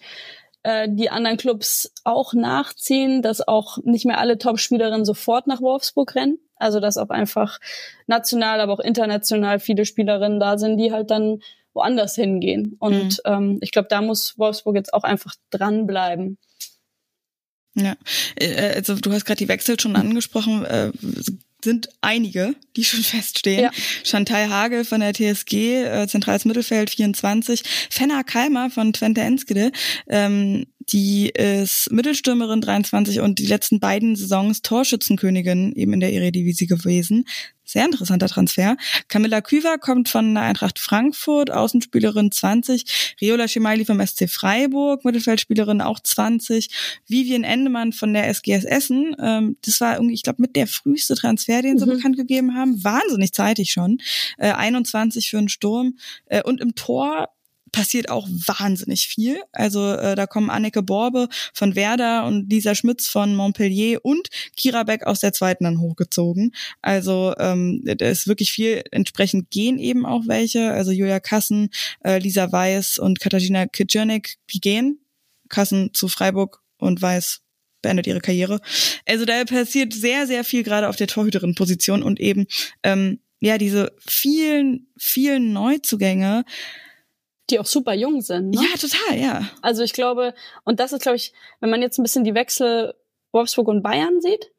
äh, die anderen Clubs auch nachziehen, dass auch nicht mehr alle Top-Spielerinnen sofort nach Wolfsburg rennen. Also dass auch einfach national, aber auch international viele Spielerinnen da sind, die halt dann woanders hingehen. Und mhm. ähm, ich glaube, da muss Wolfsburg jetzt auch einfach dranbleiben. Ja, äh, also du hast gerade die Wechsel schon angesprochen. Sind einige, die schon feststehen. Ja. Chantal Hagel von der TSG, äh, zentrales Mittelfeld 24, Fenna Kalmer von Twente Enskede, ähm, die ist Mittelstürmerin 23 und die letzten beiden Saisons Torschützenkönigin eben in der Eredivisie gewesen. Sehr interessanter Transfer. Camilla Küver kommt von der Eintracht Frankfurt, Außenspielerin 20. Riola Schemaili vom SC Freiburg, Mittelfeldspielerin auch 20. Vivian Endemann von der SGS Essen. Ähm, das war irgendwie, ich glaube, mit der früheste Transfer, den sie mhm. bekannt gegeben haben. Wahnsinnig zeitig schon. Äh, 21 für einen Sturm. Äh, und im Tor passiert auch wahnsinnig viel. Also äh, da kommen Anneke Borbe von Werder und Lisa Schmitz von Montpellier und Kira Beck aus der zweiten dann hochgezogen. Also ähm, da ist wirklich viel. Entsprechend gehen eben auch welche. Also Julia Kassen, äh, Lisa Weiß und Katarzyna Kidjernik, die gehen. Kassen zu Freiburg und Weiß beendet ihre Karriere. Also da passiert sehr, sehr viel gerade auf der Torhüterin-Position und eben ähm, ja diese vielen, vielen Neuzugänge die auch super jung sind. Ne? Ja, total, ja. Also ich glaube, und das ist, glaube ich, wenn man jetzt ein bisschen die Wechsel Wolfsburg und Bayern sieht,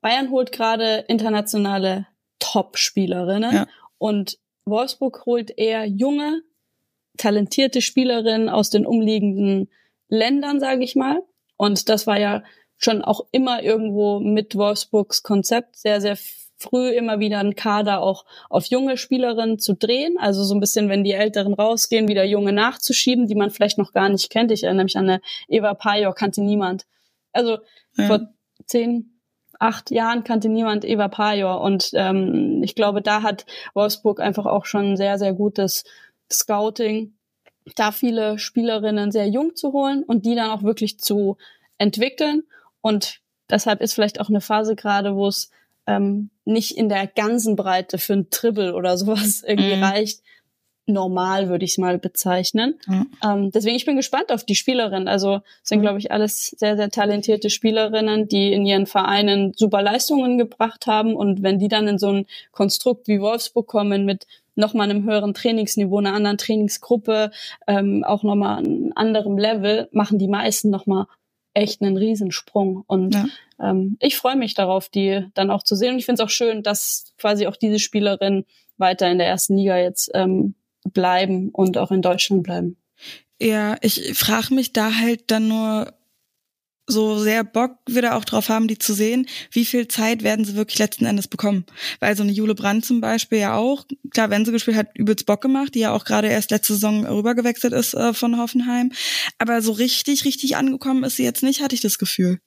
Bayern holt gerade internationale Top-Spielerinnen ja. und Wolfsburg holt eher junge, talentierte Spielerinnen aus den umliegenden Ländern, sage ich mal. Und das war ja schon auch immer irgendwo mit Wolfsburgs Konzept sehr, sehr früh immer wieder einen Kader auch auf junge Spielerinnen zu drehen. Also so ein bisschen, wenn die Älteren rausgehen, wieder junge nachzuschieben, die man vielleicht noch gar nicht kennt. Ich erinnere mich an eine Eva Pajor, kannte niemand. Also ja. vor zehn, acht Jahren kannte niemand Eva Pajor. Und ähm, ich glaube, da hat Wolfsburg einfach auch schon sehr, sehr gutes Scouting, da viele Spielerinnen sehr jung zu holen und die dann auch wirklich zu entwickeln. Und deshalb ist vielleicht auch eine Phase gerade, wo es ähm, nicht in der ganzen Breite für ein Tribble oder sowas irgendwie mhm. reicht. normal, würde ich es mal bezeichnen. Mhm. Ähm, deswegen, ich bin gespannt auf die Spielerin. Also sind, mhm. glaube ich, alles sehr, sehr talentierte Spielerinnen, die in ihren Vereinen super Leistungen gebracht haben. Und wenn die dann in so ein Konstrukt wie Wolfsburg kommen mit nochmal einem höheren Trainingsniveau, einer anderen Trainingsgruppe, ähm, auch nochmal einem anderem Level, machen die meisten nochmal echt einen Riesensprung. Und ja. ähm, ich freue mich darauf, die dann auch zu sehen. Und ich finde es auch schön, dass quasi auch diese Spielerin weiter in der ersten Liga jetzt ähm, bleiben und auch in Deutschland bleiben. Ja, ich frage mich da halt dann nur so sehr Bock wieder auch drauf haben, die zu sehen, wie viel Zeit werden sie wirklich letzten Endes bekommen. Weil so eine Jule Brandt zum Beispiel ja auch, klar, wenn sie gespielt hat, übelst Bock gemacht, die ja auch gerade erst letzte Saison rübergewechselt ist äh, von Hoffenheim. Aber so richtig, richtig angekommen ist sie jetzt nicht, hatte ich das Gefühl.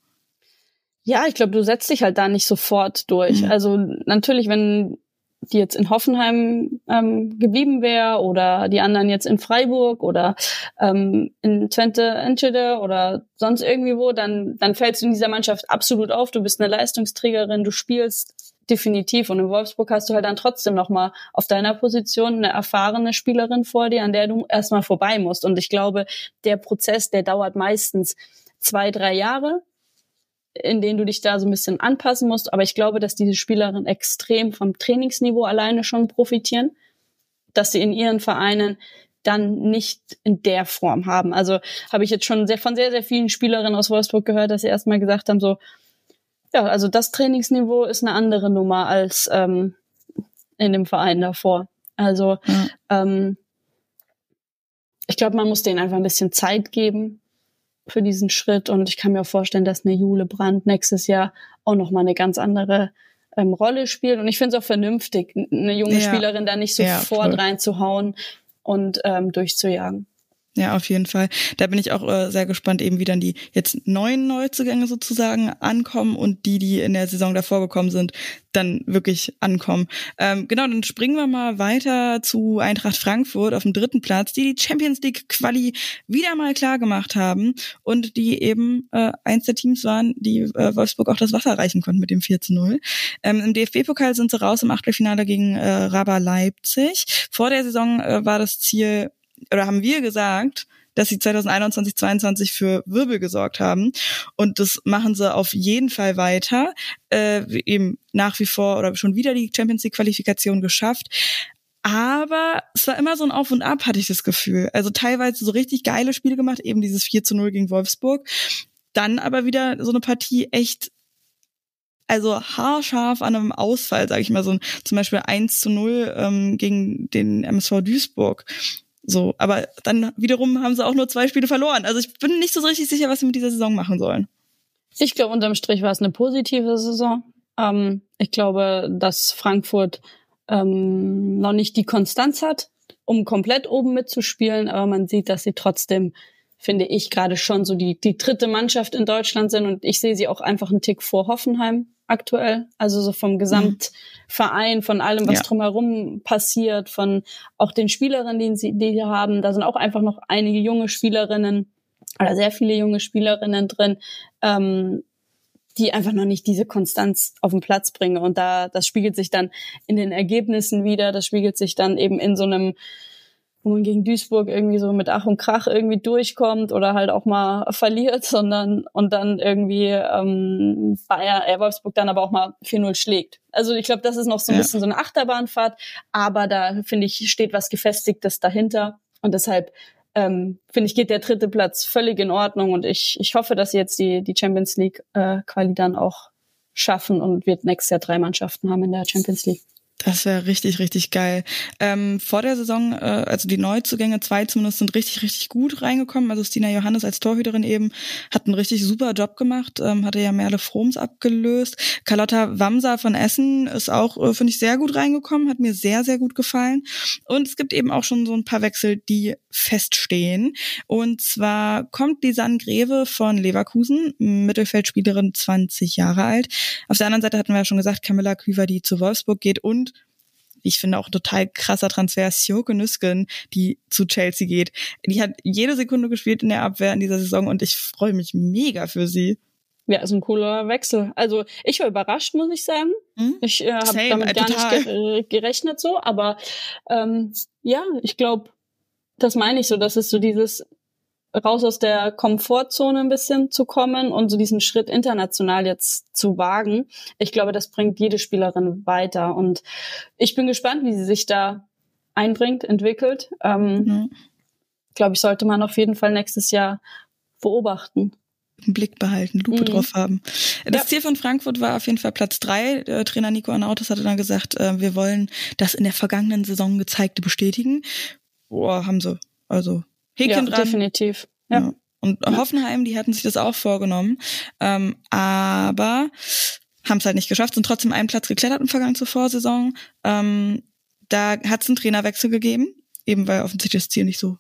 Ja, ich glaube, du setzt dich halt da nicht sofort durch. Mhm. Also natürlich, wenn die jetzt in Hoffenheim ähm, geblieben wäre oder die anderen jetzt in Freiburg oder ähm, in Twente Enschede oder sonst irgendwie wo, dann, dann fällst du in dieser Mannschaft absolut auf. Du bist eine Leistungsträgerin, du spielst definitiv. Und in Wolfsburg hast du halt dann trotzdem nochmal auf deiner Position eine erfahrene Spielerin vor dir, an der du erstmal vorbei musst. Und ich glaube, der Prozess, der dauert meistens zwei, drei Jahre in denen du dich da so ein bisschen anpassen musst. Aber ich glaube, dass diese Spielerinnen extrem vom Trainingsniveau alleine schon profitieren, dass sie in ihren Vereinen dann nicht in der Form haben. Also habe ich jetzt schon sehr, von sehr, sehr vielen Spielerinnen aus Wolfsburg gehört, dass sie erstmal gesagt haben, so, ja, also das Trainingsniveau ist eine andere Nummer als ähm, in dem Verein davor. Also ja. ähm, ich glaube, man muss denen einfach ein bisschen Zeit geben für diesen Schritt. Und ich kann mir auch vorstellen, dass eine Jule Brandt nächstes Jahr auch nochmal eine ganz andere ähm, Rolle spielt. Und ich finde es auch vernünftig, eine junge ja. Spielerin da nicht sofort ja, reinzuhauen und ähm, durchzujagen. Ja, auf jeden Fall. Da bin ich auch äh, sehr gespannt, eben wie dann die jetzt neuen Neuzugänge sozusagen ankommen und die, die in der Saison davor gekommen sind, dann wirklich ankommen. Ähm, genau, dann springen wir mal weiter zu Eintracht Frankfurt auf dem dritten Platz, die die Champions League Quali wieder mal klar gemacht haben und die eben äh, eins der Teams waren, die äh, Wolfsburg auch das Wasser reichen konnten mit dem 4 zu 0. Ähm, Im DFB-Pokal sind sie raus im Achtelfinale gegen äh, Raba Leipzig. Vor der Saison äh, war das Ziel oder haben wir gesagt, dass sie 2021, 2022 für Wirbel gesorgt haben. Und das machen sie auf jeden Fall weiter. Äh, eben nach wie vor oder schon wieder die Champions League Qualifikation geschafft. Aber es war immer so ein Auf und Ab, hatte ich das Gefühl. Also teilweise so richtig geile Spiele gemacht, eben dieses 4 zu 0 gegen Wolfsburg. Dann aber wieder so eine Partie echt also haarscharf an einem Ausfall, sage ich mal, so ein, zum Beispiel 1 zu 0 ähm, gegen den MSV Duisburg. So, aber dann wiederum haben sie auch nur zwei Spiele verloren. Also ich bin nicht so richtig sicher, was sie mit dieser Saison machen sollen. Ich glaube, unterm Strich war es eine positive Saison. Ähm, ich glaube, dass Frankfurt ähm, noch nicht die Konstanz hat, um komplett oben mitzuspielen, aber man sieht, dass sie trotzdem, finde ich, gerade schon so die, die dritte Mannschaft in Deutschland sind und ich sehe sie auch einfach einen Tick vor Hoffenheim aktuell. Also so vom Gesamtverein, von allem, was ja. drumherum passiert, von auch den Spielerinnen, die sie, die haben. Da sind auch einfach noch einige junge Spielerinnen oder sehr viele junge Spielerinnen drin, ähm, die einfach noch nicht diese Konstanz auf den Platz bringen. Und da, das spiegelt sich dann in den Ergebnissen wieder, das spiegelt sich dann eben in so einem wo man gegen Duisburg irgendwie so mit Ach und Krach irgendwie durchkommt oder halt auch mal verliert, sondern und dann irgendwie ähm, Bayern, äh, Wolfsburg dann aber auch mal 4-0 schlägt. Also ich glaube, das ist noch so ein ja. bisschen so eine Achterbahnfahrt, aber da finde ich, steht was Gefestigtes dahinter. Und deshalb ähm, finde ich, geht der dritte Platz völlig in Ordnung und ich, ich hoffe, dass sie jetzt die, die Champions League äh, Quali dann auch schaffen und wird nächstes Jahr drei Mannschaften haben in der Champions League. Das wäre richtig, richtig geil. Ähm, vor der Saison, äh, also die Neuzugänge, zwei zumindest, sind richtig, richtig gut reingekommen. Also Stina Johannes als Torhüterin eben hat einen richtig super Job gemacht, ähm, hatte ja Merle Froms abgelöst. Carlotta Wamsa von Essen ist auch, äh, finde ich, sehr gut reingekommen, hat mir sehr, sehr gut gefallen. Und es gibt eben auch schon so ein paar Wechsel, die feststehen. Und zwar kommt Lisanne Greve von Leverkusen, Mittelfeldspielerin, 20 Jahre alt. Auf der anderen Seite hatten wir ja schon gesagt, Camilla Küver, die zu Wolfsburg geht und ich finde auch total krasser Transfer, Sjoke Nüsken, die zu Chelsea geht. Die hat jede Sekunde gespielt in der Abwehr in dieser Saison und ich freue mich mega für sie. ja, ist ein cooler Wechsel. Also ich war überrascht, muss ich sagen. Hm? Ich äh, habe damit äh, gar total. nicht ge gerechnet so, aber ähm, ja, ich glaube, das meine ich so, dass es so dieses raus aus der Komfortzone ein bisschen zu kommen und so diesen Schritt international jetzt zu wagen. Ich glaube, das bringt jede Spielerin weiter und ich bin gespannt, wie sie sich da einbringt, entwickelt. Ähm, mhm. Glaube ich, sollte man auf jeden Fall nächstes Jahr beobachten. Einen Blick behalten, Lupe mhm. drauf haben. Das ja. Ziel von Frankfurt war auf jeden Fall Platz drei. Der Trainer Nico Anautos hatte dann gesagt, äh, wir wollen das in der vergangenen Saison gezeigte bestätigen. Boah, haben sie. Also Häkchen ja, dran. definitiv. Ja. ja. Und. Hoffenheim, die hatten sich das auch vorgenommen, ähm, aber haben es halt nicht geschafft, sind trotzdem einen Platz geklettert im Vergang zur Vorsaison. Ähm, da hat es einen Trainerwechsel gegeben, eben weil offensichtlich das Ziel nicht so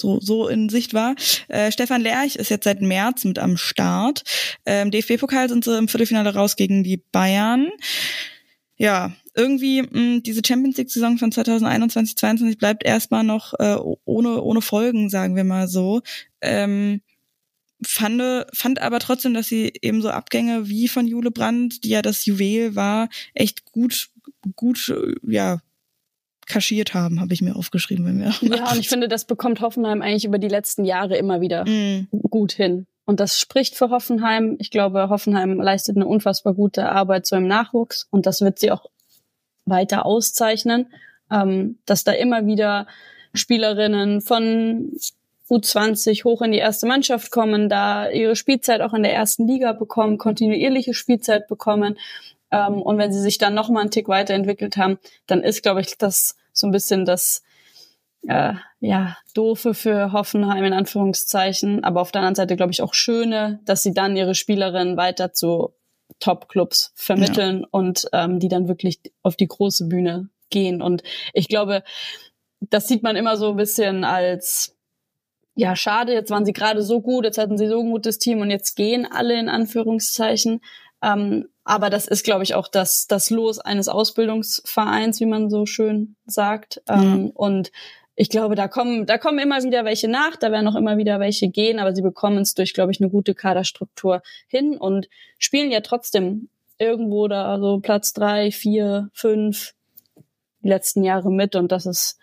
so, so in Sicht war. Äh, Stefan Lerch ist jetzt seit März mit am Start. Ähm, DFB-Pokal sind sie im Viertelfinale raus gegen die Bayern. Ja, irgendwie mh, hm, diese Champions League-Saison von 2021, 2022 bleibt erstmal noch äh, ohne, ohne Folgen, sagen wir mal so. Ähm, fand, fand aber trotzdem, dass sie eben so Abgänge wie von Jule Brandt, die ja das Juwel war, echt gut, gut, ja, kaschiert haben, habe ich mir aufgeschrieben. Wenn wir ja, und ich finde, das bekommt Hoffenheim eigentlich über die letzten Jahre immer wieder mm. gut hin. Und das spricht für Hoffenheim. Ich glaube, Hoffenheim leistet eine unfassbar gute Arbeit so im Nachwuchs und das wird sie auch weiter auszeichnen, ähm, dass da immer wieder Spielerinnen von U20 hoch in die erste Mannschaft kommen, da ihre Spielzeit auch in der ersten Liga bekommen, kontinuierliche Spielzeit bekommen ähm, und wenn sie sich dann noch mal einen Tick weiterentwickelt haben, dann ist, glaube ich, das so ein bisschen das äh, ja doofe für Hoffenheim in Anführungszeichen, aber auf der anderen Seite glaube ich auch schöne, dass sie dann ihre Spielerinnen weiter zu Top-Clubs vermitteln ja. und ähm, die dann wirklich auf die große Bühne gehen. Und ich glaube, das sieht man immer so ein bisschen als ja, schade, jetzt waren sie gerade so gut, jetzt hatten sie so ein gutes Team und jetzt gehen alle in Anführungszeichen. Ähm, aber das ist, glaube ich, auch das, das Los eines Ausbildungsvereins, wie man so schön sagt. Ähm, und ich glaube, da kommen, da kommen immer wieder welche nach, da werden auch immer wieder welche gehen, aber sie bekommen es durch, glaube ich, eine gute Kaderstruktur hin und spielen ja trotzdem irgendwo da so Platz drei, vier, fünf die letzten Jahre mit und das ist,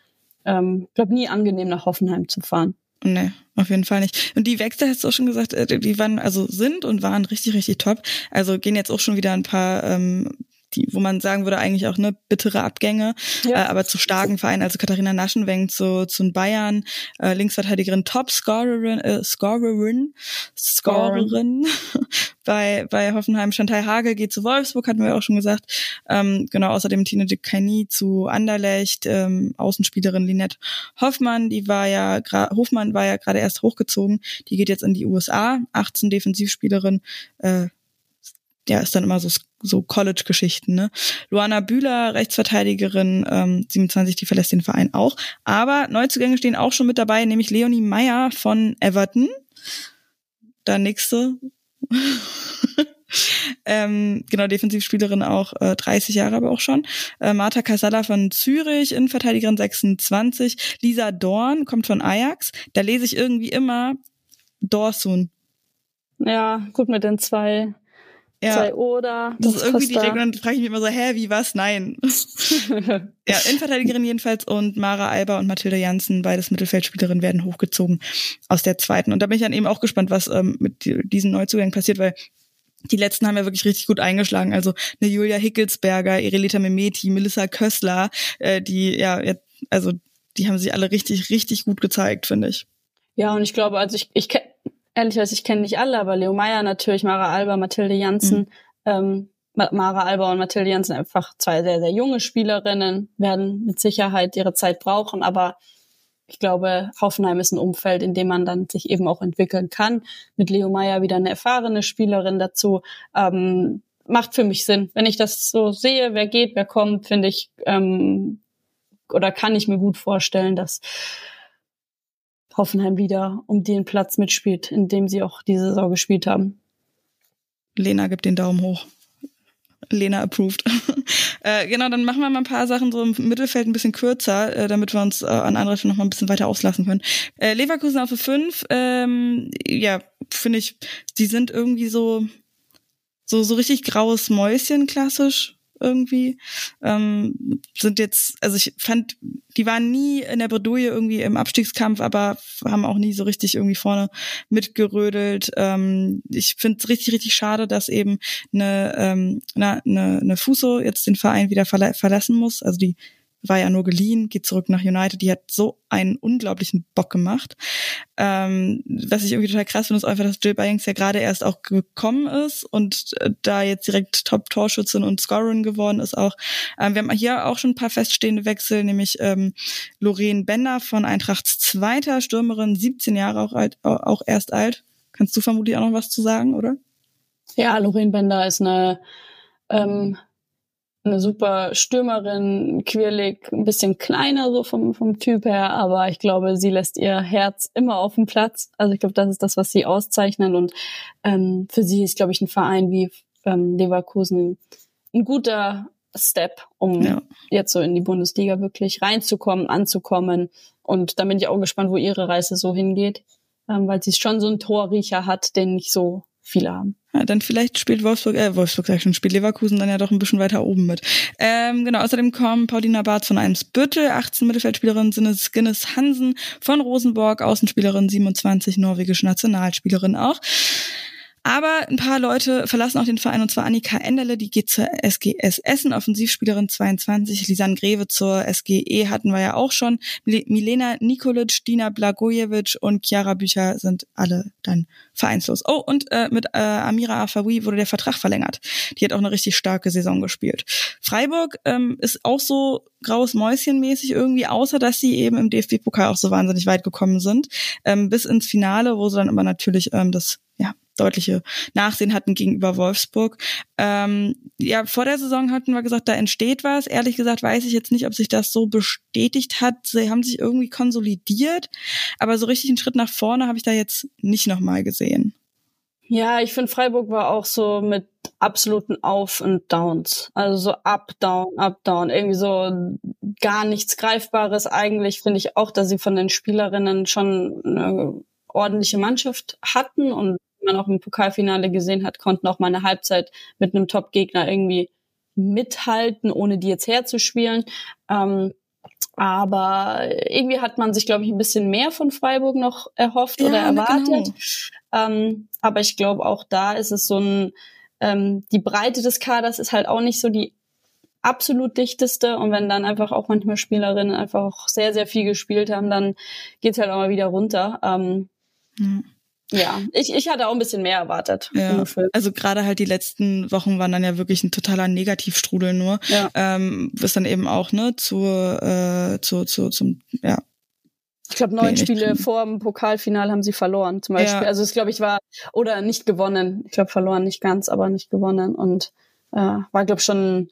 ähm, glaube nie angenehm nach Hoffenheim zu fahren. Nee, auf jeden Fall nicht. Und die Wechsel hast du auch schon gesagt, äh, die waren, also sind und waren richtig, richtig top. Also gehen jetzt auch schon wieder ein paar ähm, die, wo man sagen würde, eigentlich auch ne bittere Abgänge, ja. äh, aber zu starken Vereinen, also Katharina Naschenwenk zu, zu Bayern, äh, Linksverteidigerin Top-Scorerin, äh, Scorerin, Scorerin bei, bei Hoffenheim, Chantal Hage geht zu Wolfsburg, hatten wir auch schon gesagt, ähm, genau, außerdem Tine de Cagny zu Anderlecht, ähm, Außenspielerin Linette Hoffmann, die war ja, Hofmann war ja gerade erst hochgezogen, die geht jetzt in die USA, 18 Defensivspielerin, äh, ja, ist dann immer so, so College-Geschichten, ne? Luana Bühler, Rechtsverteidigerin, ähm, 27, die verlässt den Verein auch. Aber Neuzugänge stehen auch schon mit dabei, nämlich Leonie Meyer von Everton. Da nächste. ähm, genau, Defensivspielerin auch, äh, 30 Jahre aber auch schon. Äh, Marta Casalla von Zürich, Innenverteidigerin 26. Lisa Dorn kommt von Ajax. Da lese ich irgendwie immer Dorsun. Ja, gut mit den zwei ja. zwei oder. Das, das ist irgendwie die Regel. Und dann frage ich mich immer so, hä, wie was? Nein. ja, Innenverteidigerin jedenfalls und Mara Alba und Mathilde Janssen, beides Mittelfeldspielerinnen, werden hochgezogen aus der zweiten. Und da bin ich dann eben auch gespannt, was ähm, mit diesen Neuzugängen passiert, weil die letzten haben ja wirklich richtig gut eingeschlagen. Also eine Julia Hickelsberger, Irelita Memeti, Melissa Kössler, äh, die ja, also die haben sich alle richtig, richtig gut gezeigt, finde ich. Ja, und ich glaube, also ich, ich kenne ehrlich gesagt, ich kenne nicht alle, aber Leo Meyer natürlich, Mara Alba, Mathilde Janssen, mhm. ähm, Mara Alba und Mathilde Janssen einfach zwei sehr, sehr junge Spielerinnen, werden mit Sicherheit ihre Zeit brauchen, aber ich glaube, Hoffenheim ist ein Umfeld, in dem man dann sich eben auch entwickeln kann. Mit Leo Meyer wieder eine erfahrene Spielerin dazu. Ähm, macht für mich Sinn. Wenn ich das so sehe, wer geht, wer kommt, finde ich, ähm, oder kann ich mir gut vorstellen, dass Hoffenheim wieder um den Platz mitspielt, in dem sie auch diese Saison gespielt haben. Lena gibt den Daumen hoch. Lena approved. äh, genau, dann machen wir mal ein paar Sachen so im Mittelfeld ein bisschen kürzer, äh, damit wir uns äh, an anderer Stelle noch mal ein bisschen weiter auslassen können. Äh, Leverkusen auf 5, ähm, ja, finde ich, die sind irgendwie so, so, so richtig graues Mäuschen klassisch irgendwie. Ähm, sind jetzt, also ich fand, die waren nie in der Bredouille irgendwie im Abstiegskampf, aber haben auch nie so richtig irgendwie vorne mitgerödelt. Ähm, ich finde es richtig, richtig schade, dass eben eine, ähm, eine, eine Fuso jetzt den Verein wieder verla verlassen muss. Also die war ja nur geliehen, geht zurück nach United. Die hat so einen unglaublichen Bock gemacht. Ähm, was ich irgendwie total krass finde, ist einfach, dass Jill Banks ja gerade erst auch gekommen ist und äh, da jetzt direkt Top-Torschützin und Scorerin geworden ist auch. Ähm, wir haben hier auch schon ein paar feststehende Wechsel, nämlich ähm, Lorraine Bender von Eintrachts zweiter Stürmerin, 17 Jahre auch alt, auch erst alt. Kannst du vermutlich auch noch was zu sagen, oder? Ja, Lorraine Bender ist eine ähm, eine super Stürmerin, quirlig, ein bisschen kleiner so vom, vom Typ her, aber ich glaube, sie lässt ihr Herz immer auf dem Platz. Also ich glaube, das ist das, was sie auszeichnet und ähm, für sie ist, glaube ich, ein Verein wie ähm, Leverkusen ein guter Step, um ja. jetzt so in die Bundesliga wirklich reinzukommen, anzukommen. Und da bin ich auch gespannt, wo ihre Reise so hingeht, ähm, weil sie schon so einen Torriecher hat, den nicht so viele haben. Ja, dann vielleicht spielt Wolfsburg, äh, Wolfsburg sag ich schon, spielt Leverkusen dann ja doch ein bisschen weiter oben mit. Ähm, genau, außerdem kommen Paulina Barth von Eimsbüttel, 18 Mittelfeldspielerin, Sinnes Guinness Hansen von Rosenborg, Außenspielerin 27, norwegische Nationalspielerin auch. Aber ein paar Leute verlassen auch den Verein, und zwar Annika Enderle, die geht zur SGS Essen, Offensivspielerin 22, Lisan Greve zur SGE hatten wir ja auch schon, Milena Nikolic, Dina Blagojevic und Chiara Bücher sind alle dann vereinslos. Oh, und äh, mit äh, Amira Afawi wurde der Vertrag verlängert. Die hat auch eine richtig starke Saison gespielt. Freiburg ähm, ist auch so graues Mäuschen mäßig irgendwie, außer dass sie eben im DFB-Pokal auch so wahnsinnig weit gekommen sind, ähm, bis ins Finale, wo sie dann immer natürlich ähm, das ja, deutliche Nachsehen hatten gegenüber Wolfsburg. Ähm, ja, vor der Saison hatten wir gesagt, da entsteht was. Ehrlich gesagt weiß ich jetzt nicht, ob sich das so bestätigt hat. Sie haben sich irgendwie konsolidiert, aber so richtig einen Schritt nach vorne habe ich da jetzt nicht nochmal gesehen. Ja, ich finde Freiburg war auch so mit absoluten Auf und Downs. Also so up, down, up, down. Irgendwie so gar nichts Greifbares. Eigentlich finde ich auch, dass sie von den Spielerinnen schon eine ordentliche Mannschaft hatten und man auch im Pokalfinale gesehen hat, konnten auch mal eine Halbzeit mit einem Top-Gegner irgendwie mithalten, ohne die jetzt herzuspielen. Ähm, aber irgendwie hat man sich, glaube ich, ein bisschen mehr von Freiburg noch erhofft ja, oder erwartet. Genau. Ähm, aber ich glaube, auch da ist es so ein, ähm, die Breite des Kaders ist halt auch nicht so die absolut dichteste. Und wenn dann einfach auch manchmal Spielerinnen einfach auch sehr, sehr viel gespielt haben, dann geht's halt auch mal wieder runter. Ähm, mhm. Ja, ich, ich hatte auch ein bisschen mehr erwartet. Ja. Also gerade halt die letzten Wochen waren dann ja wirklich ein totaler Negativstrudel nur. Ja. Ähm, bis dann eben auch, ne, zur, äh, zu, zu, zum, ja. Ich glaube, neun Spiele vor dem Pokalfinale haben sie verloren, zum Beispiel. Ja. Also es glaube ich war, oder nicht gewonnen. Ich glaube, verloren nicht ganz, aber nicht gewonnen. Und äh, war, glaube schon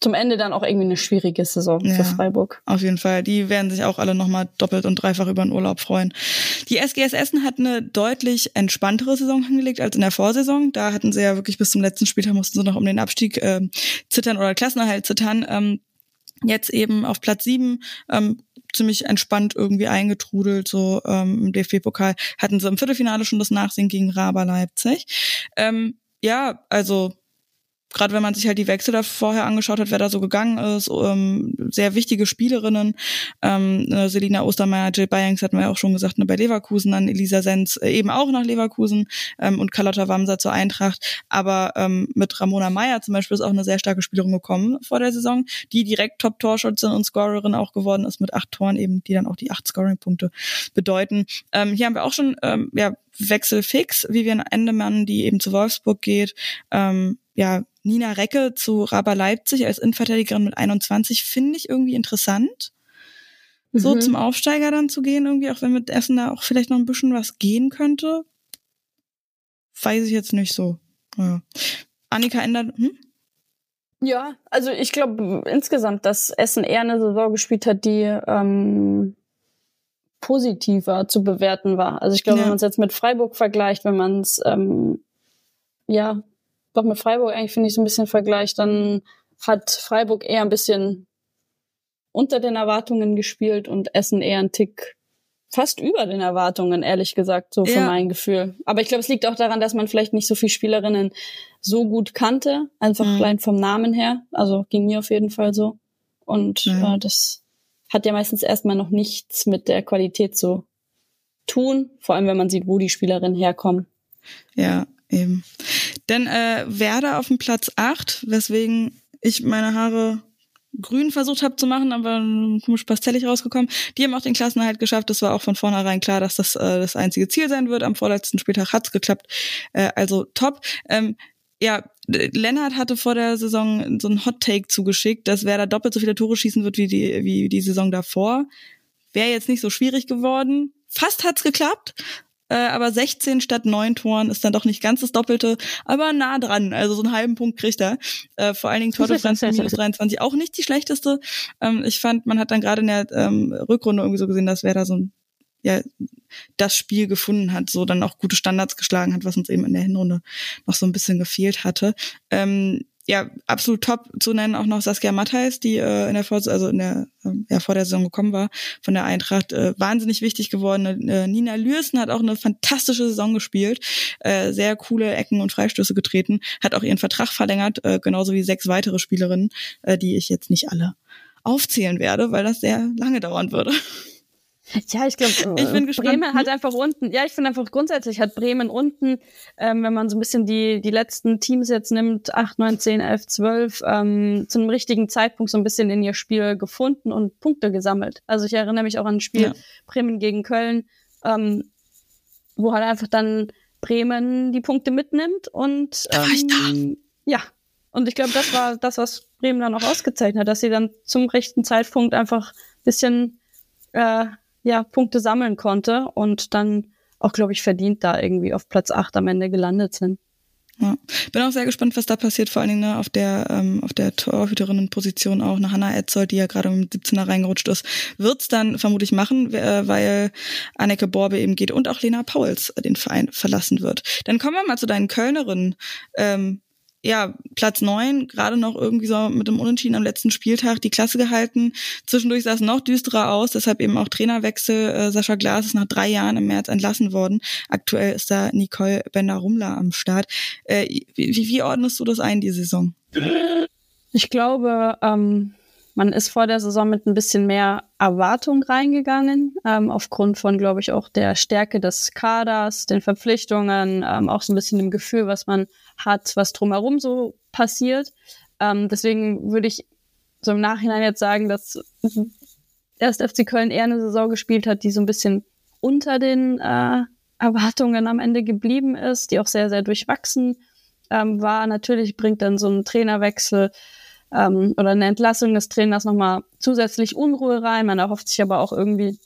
zum Ende dann auch irgendwie eine schwierige Saison ja, für Freiburg. Auf jeden Fall. Die werden sich auch alle nochmal doppelt und dreifach über den Urlaub freuen. Die SGS Essen hat eine deutlich entspanntere Saison hingelegt als in der Vorsaison. Da hatten sie ja wirklich bis zum letzten Spieltag mussten sie noch um den Abstieg äh, zittern oder Klassenerhalt zittern. Ähm, jetzt eben auf Platz sieben. Ähm, ziemlich entspannt irgendwie eingetrudelt, so ähm, im DFB-Pokal hatten sie im Viertelfinale schon das Nachsehen gegen Raber Leipzig. Ähm, ja, also gerade wenn man sich halt die Wechsel da vorher angeschaut hat, wer da so gegangen ist, ähm, sehr wichtige Spielerinnen, ähm, äh, Selina Ostermeier, Jill Bayings hatten wir ja auch schon gesagt, ne, bei Leverkusen, dann Elisa Sens äh, eben auch nach Leverkusen ähm, und Carlotta Wamser zur Eintracht, aber ähm, mit Ramona Meyer zum Beispiel ist auch eine sehr starke Spielerin gekommen vor der Saison, die direkt Top-Torschützin und Scorerin auch geworden ist mit acht Toren eben, die dann auch die acht Scoring-Punkte bedeuten. Ähm, hier haben wir auch schon ähm, ja, Wechsel fix, Vivian Endemann, die eben zu Wolfsburg geht, ähm, ja, Nina Recke zu Raber Leipzig als Innenverteidigerin mit 21 finde ich irgendwie interessant. Mhm. So zum Aufsteiger dann zu gehen, irgendwie, auch wenn mit Essen da auch vielleicht noch ein bisschen was gehen könnte. Weiß ich jetzt nicht so. Ja. Annika ändert, hm? Ja, also ich glaube insgesamt, dass Essen eher eine Saison gespielt hat, die ähm, positiver zu bewerten war. Also ich glaube, ja. wenn man es jetzt mit Freiburg vergleicht, wenn man es ähm, ja doch mit Freiburg eigentlich, finde ich, so ein bisschen vergleicht, dann hat Freiburg eher ein bisschen unter den Erwartungen gespielt und Essen eher ein Tick fast über den Erwartungen, ehrlich gesagt, so ja. von meinem Gefühl. Aber ich glaube, es liegt auch daran, dass man vielleicht nicht so viele Spielerinnen so gut kannte, einfach mhm. allein vom Namen her. Also ging mir auf jeden Fall so. Und mhm. äh, das hat ja meistens erstmal noch nichts mit der Qualität zu tun, vor allem wenn man sieht, wo die Spielerinnen herkommen. Ja, eben. Denn äh, Werder auf dem Platz 8, weswegen ich meine Haare grün versucht habe zu machen, aber komisch pastellig rausgekommen. Die haben auch den Klassenerhalt geschafft. Das war auch von vornherein klar, dass das äh, das einzige Ziel sein wird. Am vorletzten Spieltag hat's geklappt. Äh, also top. Ähm, ja, Lennart hatte vor der Saison so einen Hot Take zugeschickt, dass wer da doppelt so viele Tore schießen wird wie die, wie die Saison davor. Wäre jetzt nicht so schwierig geworden. Fast hat's geklappt äh, aber 16 statt 9 Toren ist dann doch nicht ganz das Doppelte, aber nah dran. Also so einen halben Punkt kriegt er. Äh, vor allen Dingen Tordifferenz minus 23 auch nicht die schlechteste. Ähm, ich fand, man hat dann gerade in der ähm, Rückrunde irgendwie so gesehen, dass wer da so ein ja, das Spiel gefunden hat, so dann auch gute Standards geschlagen hat, was uns eben in der Hinrunde noch so ein bisschen gefehlt hatte. Ähm, ja, absolut top zu nennen auch noch Saskia Matthijs, die äh, in der vor also in der ähm, ja, vor der Saison gekommen war von der Eintracht, äh, wahnsinnig wichtig geworden. Äh, Nina Lürsen hat auch eine fantastische Saison gespielt, äh, sehr coole Ecken und Freistöße getreten, hat auch ihren Vertrag verlängert, äh, genauso wie sechs weitere Spielerinnen, äh, die ich jetzt nicht alle aufzählen werde, weil das sehr lange dauern würde. Ja, ich glaube, äh, Bremen hat einfach unten, ja, ich finde einfach grundsätzlich hat Bremen unten, ähm, wenn man so ein bisschen die, die letzten Teams jetzt nimmt, 8, 9, 10, 11, 12, ähm, zu einem richtigen Zeitpunkt so ein bisschen in ihr Spiel gefunden und Punkte gesammelt. Also ich erinnere mich auch an ein Spiel ja. Bremen gegen Köln, ähm, wo halt einfach dann Bremen die Punkte mitnimmt und ich. Ähm, ja. Und ich glaube, das war das, was Bremen dann auch ausgezeichnet hat, dass sie dann zum rechten Zeitpunkt einfach bisschen äh, ja, Punkte sammeln konnte und dann auch, glaube ich, verdient da irgendwie auf Platz 8 am Ende gelandet sind. Ja. Bin auch sehr gespannt, was da passiert, vor allen Dingen ne, auf der ähm, auf der Torhüterinnenposition auch. Eine Hanna Etzold, die ja gerade mit 17er reingerutscht ist, wird's dann vermutlich machen, äh, weil Anneke Borbe eben geht und auch Lena Pauls den Verein verlassen wird. Dann kommen wir mal zu deinen Kölnerinnen. Ähm, ja, Platz neun, gerade noch irgendwie so mit dem Unentschieden am letzten Spieltag die Klasse gehalten. Zwischendurch sah es noch düsterer aus, deshalb eben auch Trainerwechsel. Äh, Sascha Glas ist nach drei Jahren im März entlassen worden. Aktuell ist da Nicole Bender-Rumler am Start. Äh, wie, wie ordnest du das ein, die Saison? Ich glaube, ähm, man ist vor der Saison mit ein bisschen mehr Erwartung reingegangen, ähm, aufgrund von, glaube ich, auch der Stärke des Kaders, den Verpflichtungen, ähm, auch so ein bisschen dem Gefühl, was man hat, was drumherum so passiert. Ähm, deswegen würde ich so im Nachhinein jetzt sagen, dass erst FC Köln eher eine Saison gespielt hat, die so ein bisschen unter den äh, Erwartungen am Ende geblieben ist, die auch sehr, sehr durchwachsen ähm, war. Natürlich bringt dann so ein Trainerwechsel ähm, oder eine Entlassung des Trainers nochmal zusätzlich Unruhe rein. Man erhofft sich aber auch irgendwie,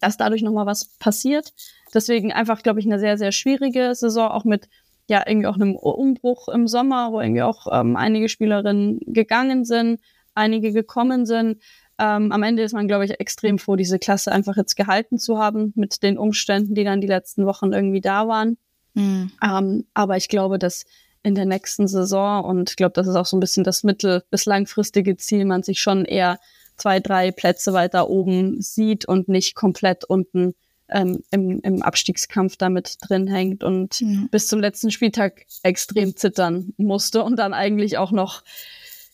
dass dadurch nochmal was passiert. Deswegen einfach, glaube ich, eine sehr, sehr schwierige Saison, auch mit ja irgendwie auch einem Umbruch im Sommer, wo irgendwie auch ähm, einige Spielerinnen gegangen sind, einige gekommen sind. Ähm, am Ende ist man, glaube ich, extrem froh, diese Klasse einfach jetzt gehalten zu haben mit den Umständen, die dann die letzten Wochen irgendwie da waren. Mhm. Ähm, aber ich glaube, dass in der nächsten Saison und ich glaube, das ist auch so ein bisschen das mittel- bis langfristige Ziel, man sich schon eher zwei, drei Plätze weiter oben sieht und nicht komplett unten ähm, im, im Abstiegskampf damit drin hängt und ja. bis zum letzten Spieltag extrem zittern musste und dann eigentlich auch noch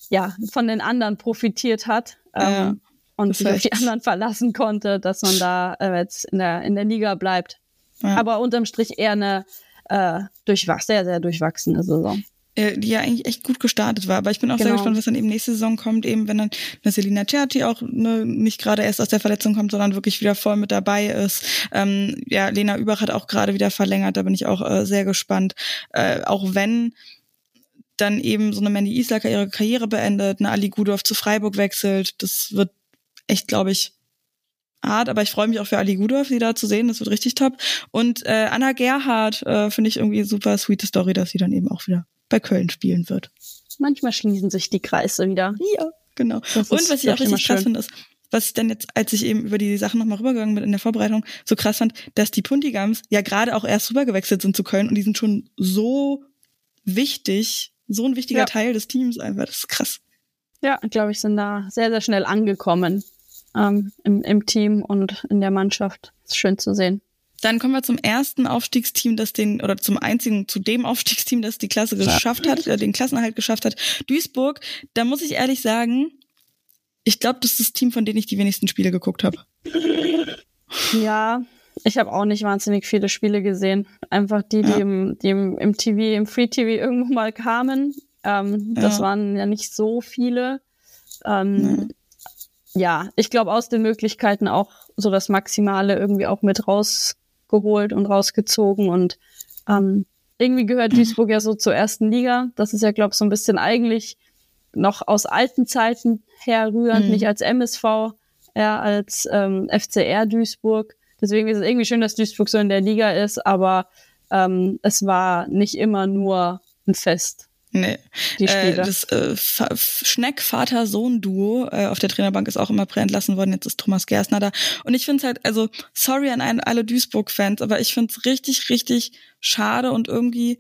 ja von den anderen profitiert hat ähm, ja, und sich auf die anderen verlassen konnte, dass man da äh, jetzt in der in der Liga bleibt. Ja. Aber unterm Strich eher eine äh, durchwach sehr sehr durchwachsene Saison. Äh, die ja eigentlich echt gut gestartet war. Aber ich bin auch genau. sehr gespannt, was dann eben nächste Saison kommt, eben wenn dann eine Selina Certi auch ne, nicht gerade erst aus der Verletzung kommt, sondern wirklich wieder voll mit dabei ist. Ähm, ja, Lena Überach hat auch gerade wieder verlängert, da bin ich auch äh, sehr gespannt. Äh, auch wenn dann eben so eine Mandy Islacker ihre Karriere beendet, eine Ali Gudorf zu Freiburg wechselt, das wird echt, glaube ich, hart, aber ich freue mich auch für Ali Gudorf, sie da zu sehen. Das wird richtig top. Und äh, Anna Gerhardt äh, finde ich irgendwie super sweete Story, dass sie dann eben auch wieder bei Köln spielen wird. Manchmal schließen sich die Kreise wieder. Ja, genau. Und was ich auch richtig krass finde, ist, was ich dann jetzt, als ich eben über die Sachen nochmal rübergegangen bin in der Vorbereitung, so krass fand, dass die Puntigams ja gerade auch erst rübergewechselt sind zu Köln und die sind schon so wichtig, so ein wichtiger ja. Teil des Teams einfach. Das ist krass. Ja, glaube ich, sind da sehr, sehr schnell angekommen. ähm, im, im Team und in der Mannschaft. Ist schön zu sehen. Dann kommen wir zum ersten Aufstiegsteam, das den, oder zum einzigen, zu dem Aufstiegsteam, das die Klasse geschafft hat, äh, den Klassenerhalt geschafft hat. Duisburg, da muss ich ehrlich sagen, ich glaube, das ist das Team, von dem ich die wenigsten Spiele geguckt habe. Ja, ich habe auch nicht wahnsinnig viele Spiele gesehen. Einfach die, die, ja. im, die im, im TV, im Free TV irgendwo mal kamen. Ähm, ja. Das waren ja nicht so viele. Ähm, ja. ja, ich glaube aus den Möglichkeiten auch so das Maximale irgendwie auch mit rausgeholt und rausgezogen. Und ähm, irgendwie gehört Duisburg ja so zur ersten Liga. Das ist ja, glaube ich, so ein bisschen eigentlich noch aus alten Zeiten herrührend, mhm. nicht als MSV, eher als ähm, FCR Duisburg. Deswegen ist es irgendwie schön, dass Duisburg so in der Liga ist, aber ähm, es war nicht immer nur ein Fest. Nee. Die Spiele. Äh, das äh, Schneck-Vater-Sohn-Duo äh, auf der Trainerbank ist auch immer entlassen worden. Jetzt ist Thomas Gersner da. Und ich finde es halt, also sorry an alle Duisburg-Fans, aber ich finde es richtig, richtig schade und irgendwie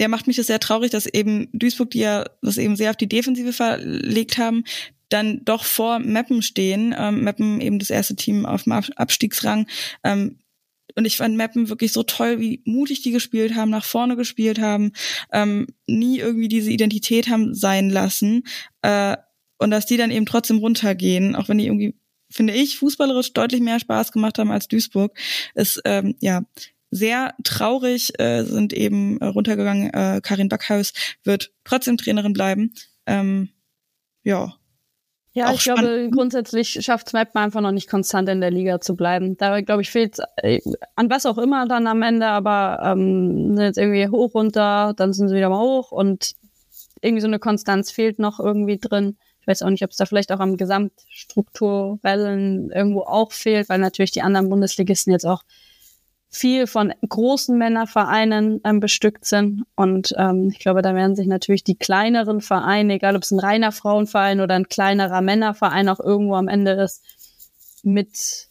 ja, macht mich das sehr traurig, dass eben Duisburg, die ja das eben sehr auf die Defensive verlegt haben, dann doch vor Meppen stehen. Ähm, Meppen eben das erste Team auf dem Abstiegsrang. Ähm, und ich fand Meppen wirklich so toll, wie mutig die gespielt haben, nach vorne gespielt haben, ähm, nie irgendwie diese Identität haben sein lassen. Äh, und dass die dann eben trotzdem runtergehen, auch wenn die irgendwie, finde ich, fußballerisch deutlich mehr Spaß gemacht haben als Duisburg, ist ähm, ja sehr traurig, äh, sind eben äh, runtergegangen. Äh, Karin Backhaus wird trotzdem Trainerin bleiben. Ähm, ja, ja, ich spannend. glaube, grundsätzlich schafft Map einfach noch nicht konstant in der Liga zu bleiben. Da, glaube ich, fehlt äh, an was auch immer dann am Ende, aber ähm, sind jetzt irgendwie hoch, runter, dann sind sie wieder mal hoch und irgendwie so eine Konstanz fehlt noch irgendwie drin. Ich weiß auch nicht, ob es da vielleicht auch am Gesamtstrukturellen irgendwo auch fehlt, weil natürlich die anderen Bundesligisten jetzt auch viel von großen Männervereinen ähm, bestückt sind. Und ähm, ich glaube, da werden sich natürlich die kleineren Vereine, egal ob es ein reiner Frauenverein oder ein kleinerer Männerverein auch irgendwo am Ende ist, mit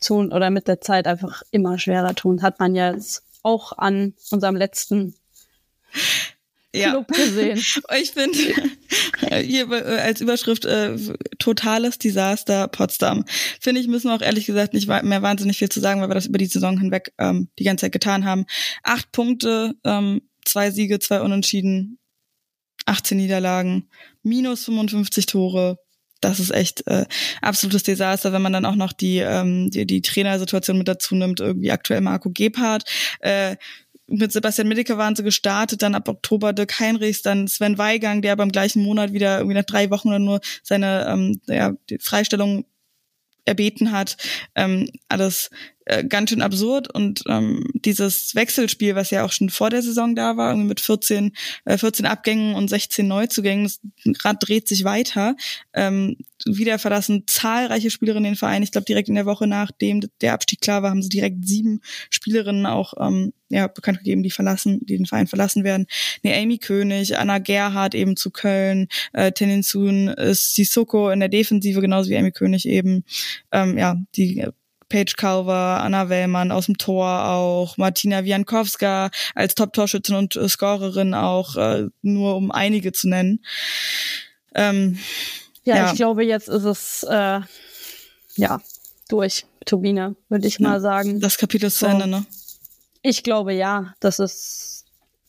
tun oder mit der Zeit einfach immer schwerer tun. Hat man ja jetzt auch an unserem letzten ja. Gesehen. ich finde hier äh, als Überschrift äh, totales Desaster Potsdam. Finde ich, müssen wir auch ehrlich gesagt nicht mehr wahnsinnig viel zu sagen, weil wir das über die Saison hinweg ähm, die ganze Zeit getan haben. Acht Punkte, ähm, zwei Siege, zwei Unentschieden, 18 Niederlagen, minus 55 Tore. Das ist echt äh, absolutes Desaster, wenn man dann auch noch die, ähm, die, die Trainersituation mit dazu nimmt. Irgendwie aktuell Marco Gebhardt, äh, mit Sebastian Middeke waren sie gestartet, dann ab Oktober Dirk Heinrichs, dann Sven Weigang, der beim gleichen Monat wieder irgendwie nach drei Wochen oder nur seine ähm, ja, die Freistellung erbeten hat. Ähm, alles äh, ganz schön absurd und ähm, dieses Wechselspiel, was ja auch schon vor der Saison da war, irgendwie mit 14, äh, 14 Abgängen und 16 Neuzugängen, das Rad dreht sich weiter. Ähm, wieder verlassen zahlreiche Spielerinnen den Verein. Ich glaube, direkt in der Woche nachdem der Abstieg klar war, haben sie direkt sieben Spielerinnen auch ähm, ja, bekannt gegeben, die verlassen, die den Verein verlassen werden. Ne, Amy König, Anna Gerhardt eben zu Köln, äh, Teninsun, äh, Sissoko in der Defensive, genauso wie Amy König eben. Ähm, ja, die Paige Calver, Anna Wellmann aus dem Tor auch, Martina Wiankowska als Top-Torschützin und äh, Scorerin auch, äh, nur um einige zu nennen. Ähm, ja, ja, ich glaube, jetzt ist es äh, ja durch, Turbine, würde ich ja, mal sagen. Das Kapitel ist zu Ende, ne? Ich glaube ja, das ist.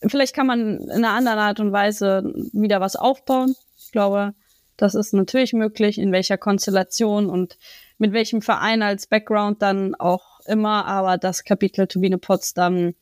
Vielleicht kann man in einer anderen Art und Weise wieder was aufbauen. Ich glaube, das ist natürlich möglich, in welcher Konstellation und mit welchem Verein als Background dann auch immer, aber das Kapitel Turbine Potsdam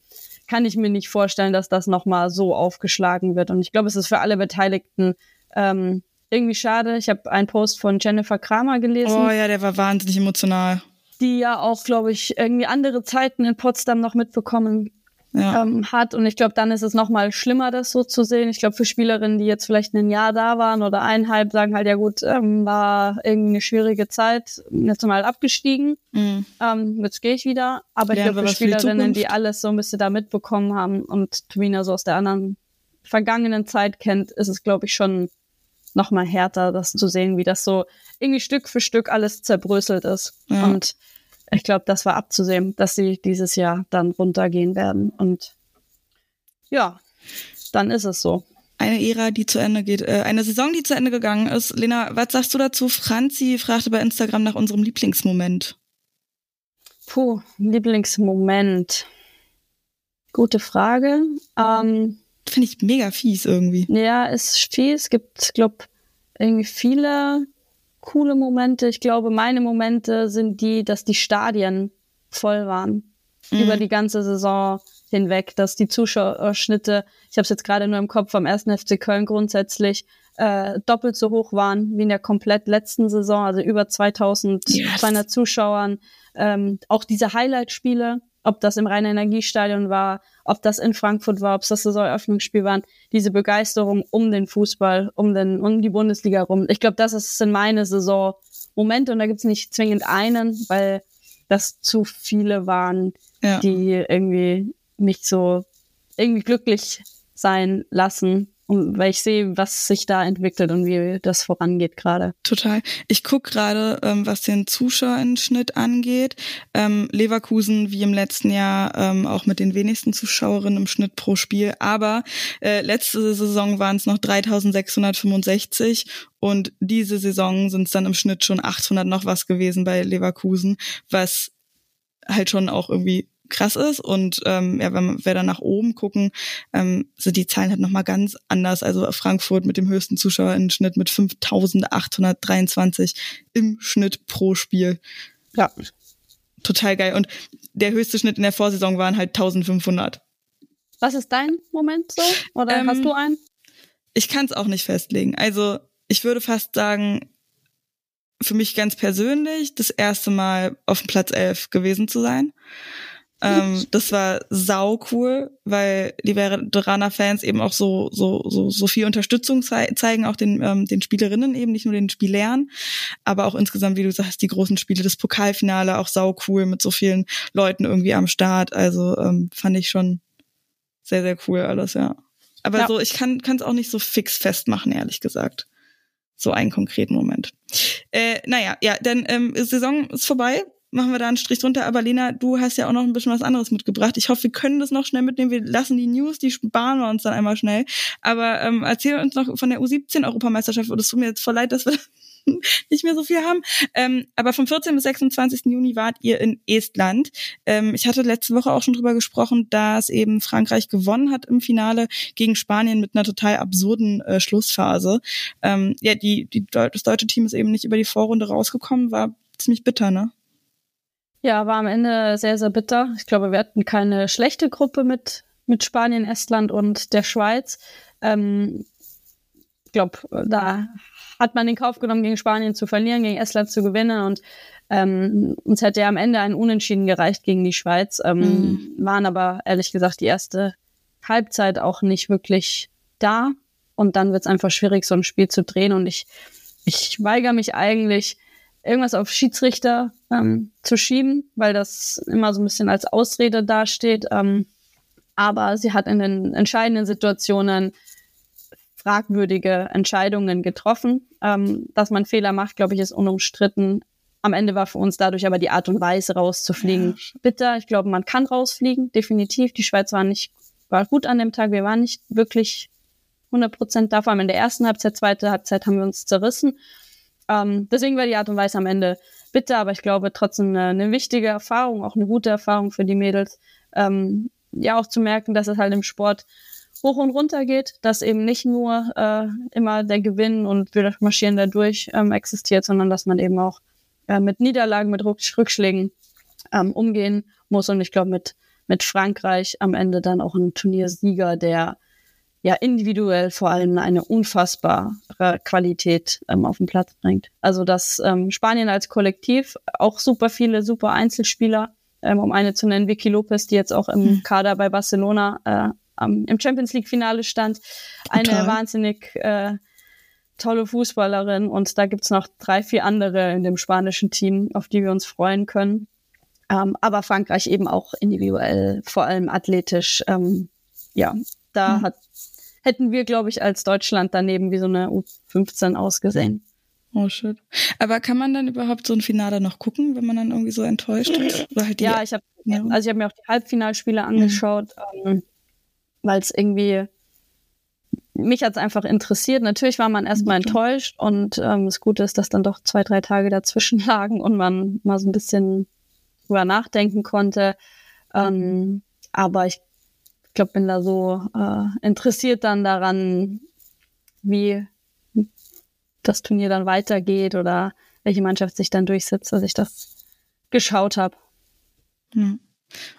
kann ich mir nicht vorstellen, dass das nochmal so aufgeschlagen wird. Und ich glaube, es ist für alle Beteiligten ähm, irgendwie schade. Ich habe einen Post von Jennifer Kramer gelesen. Oh ja, der war wahnsinnig emotional. Die ja auch, glaube ich, irgendwie andere Zeiten in Potsdam noch mitbekommen ja. ähm, hat. Und ich glaube, dann ist es noch mal schlimmer, das so zu sehen. Ich glaube, für Spielerinnen, die jetzt vielleicht ein Jahr da waren oder eineinhalb, sagen halt, ja gut, ähm, war irgendwie eine schwierige Zeit, jetzt mal abgestiegen, mhm. ähm, jetzt gehe ich wieder. Aber ich glaube, für Spielerinnen, die alles so ein bisschen da mitbekommen haben und Twina so aus der anderen vergangenen Zeit kennt, ist es, glaube ich, schon noch mal härter, das zu sehen, wie das so irgendwie Stück für Stück alles zerbröselt ist. Ja. Und ich glaube, das war abzusehen, dass sie dieses Jahr dann runtergehen werden. Und ja, dann ist es so. eine Ära, die zu Ende geht, äh, eine Saison, die zu Ende gegangen ist. Lena, was sagst du dazu? Franzi fragte bei Instagram nach unserem Lieblingsmoment. Puh, Lieblingsmoment. Gute Frage. Ähm, Finde ich mega fies irgendwie. Ja, ist fies. Es gibt, glaube irgendwie viele coole Momente. Ich glaube, meine Momente sind die, dass die Stadien voll waren. Mhm. Über die ganze Saison hinweg, dass die Zuschauerschnitte, ich habe es jetzt gerade nur im Kopf, am 1. FC Köln grundsätzlich äh, doppelt so hoch waren wie in der komplett letzten Saison, also über 2200 yes. Zuschauern. Ähm, auch diese Highlight-Spiele, ob das im Rhein-Energiestadion war, ob das in Frankfurt war, ob es das Saisoneröffnungsspiel waren, diese Begeisterung um den Fußball, um, den, um die Bundesliga rum. Ich glaube, das ist in meine Saison Momente und da gibt es nicht zwingend einen, weil das zu viele waren, ja. die irgendwie mich so irgendwie glücklich sein lassen, um, weil ich sehe, was sich da entwickelt und wie das vorangeht gerade. Total. Ich guck gerade, ähm, was den Zuschauerschnitt angeht. Ähm, Leverkusen wie im letzten Jahr ähm, auch mit den wenigsten Zuschauerinnen im Schnitt pro Spiel. Aber äh, letzte Saison waren es noch 3.665 und diese Saison sind es dann im Schnitt schon 800 noch was gewesen bei Leverkusen, was halt schon auch irgendwie krass ist. Und ähm, ja, wenn wir dann nach oben gucken, ähm, sind die Zahlen halt nochmal ganz anders. Also Frankfurt mit dem höchsten Zuschauerschnitt mit 5.823 im Schnitt pro Spiel. Ja. Total geil. Und der höchste Schnitt in der Vorsaison waren halt 1500. Was ist dein Moment so? Oder ähm, hast du einen? Ich kann es auch nicht festlegen. Also ich würde fast sagen, für mich ganz persönlich das erste Mal auf dem Platz 11 gewesen zu sein. Ähm, das war sau cool, weil die Veteraner-Fans eben auch so, so, so, so viel Unterstützung zei zeigen, auch den, ähm, den Spielerinnen eben, nicht nur den Spielern, aber auch insgesamt, wie du sagst, die großen Spiele, das Pokalfinale auch sau cool mit so vielen Leuten irgendwie am Start. Also ähm, fand ich schon sehr, sehr cool alles, ja. Aber ja. so, ich kann es auch nicht so fix festmachen, ehrlich gesagt. So einen konkreten Moment. Äh, naja, ja, denn ähm, Saison ist vorbei machen wir da einen Strich drunter. Aber Lena, du hast ja auch noch ein bisschen was anderes mitgebracht. Ich hoffe, wir können das noch schnell mitnehmen. Wir lassen die News, die sparen wir uns dann einmal schnell. Aber ähm, erzähl uns noch von der U17-Europameisterschaft. Es tut mir jetzt voll leid, dass wir nicht mehr so viel haben. Ähm, aber vom 14. bis 26. Juni wart ihr in Estland. Ähm, ich hatte letzte Woche auch schon drüber gesprochen, dass eben Frankreich gewonnen hat im Finale gegen Spanien mit einer total absurden äh, Schlussphase. Ähm, ja, die, die, das deutsche Team ist eben nicht über die Vorrunde rausgekommen, war ziemlich bitter, ne? Ja, war am Ende sehr, sehr bitter. Ich glaube, wir hatten keine schlechte Gruppe mit, mit Spanien, Estland und der Schweiz. Ähm, ich glaube, da hat man den Kauf genommen, gegen Spanien zu verlieren, gegen Estland zu gewinnen und ähm, uns hätte ja am Ende ein Unentschieden gereicht gegen die Schweiz, ähm, mhm. waren aber ehrlich gesagt die erste Halbzeit auch nicht wirklich da und dann wird es einfach schwierig, so ein Spiel zu drehen und ich, ich weigere mich eigentlich, irgendwas auf Schiedsrichter ähm, zu schieben, weil das immer so ein bisschen als Ausrede dasteht. Ähm, aber sie hat in den entscheidenden Situationen fragwürdige Entscheidungen getroffen. Ähm, dass man Fehler macht, glaube ich, ist unumstritten. Am Ende war für uns dadurch aber die Art und Weise rauszufliegen ja. bitter. Ich glaube, man kann rausfliegen, definitiv. Die Schweiz war nicht, war gut an dem Tag. Wir waren nicht wirklich 100 Prozent da. Vor allem in der ersten Halbzeit, zweite Halbzeit haben wir uns zerrissen. Ähm, deswegen war die Art und Weise am Ende bitter, aber ich glaube trotzdem eine, eine wichtige Erfahrung, auch eine gute Erfahrung für die Mädels. Ähm, ja, auch zu merken, dass es halt im Sport hoch und runter geht, dass eben nicht nur äh, immer der Gewinn und wir marschieren da durch ähm, existiert, sondern dass man eben auch äh, mit Niederlagen, mit Rückschlägen ähm, umgehen muss. Und ich glaube, mit, mit Frankreich am Ende dann auch ein Turniersieger, der ja individuell vor allem eine unfassbare Qualität ähm, auf den Platz bringt. Also dass ähm, Spanien als Kollektiv auch super viele super Einzelspieler, ähm, um eine zu nennen, Vicky Lopez, die jetzt auch im hm. Kader bei Barcelona äh, am, im Champions League Finale stand, eine Total. wahnsinnig äh, tolle Fußballerin und da gibt's noch drei, vier andere in dem spanischen Team, auf die wir uns freuen können. Ähm, aber Frankreich eben auch individuell, vor allem athletisch, ähm, ja, da mhm. hat, hätten wir, glaube ich, als Deutschland daneben wie so eine U15 ausgesehen. Oh shit. Aber kann man dann überhaupt so ein Finale noch gucken, wenn man dann irgendwie so enttäuscht ist? Halt ja, ich habe ja. also ich habe mir auch die Halbfinalspiele mhm. angeschaut, mhm. ähm, weil es irgendwie mich hat's einfach interessiert. Natürlich war man erstmal enttäuscht und ähm, das Gute ist, dass dann doch zwei, drei Tage dazwischen lagen und man mal so ein bisschen drüber nachdenken konnte. Ähm, aber ich glaube, bin da so äh, interessiert dann daran, wie das Turnier dann weitergeht oder welche Mannschaft sich dann durchsetzt, dass ich das geschaut habe. Ja.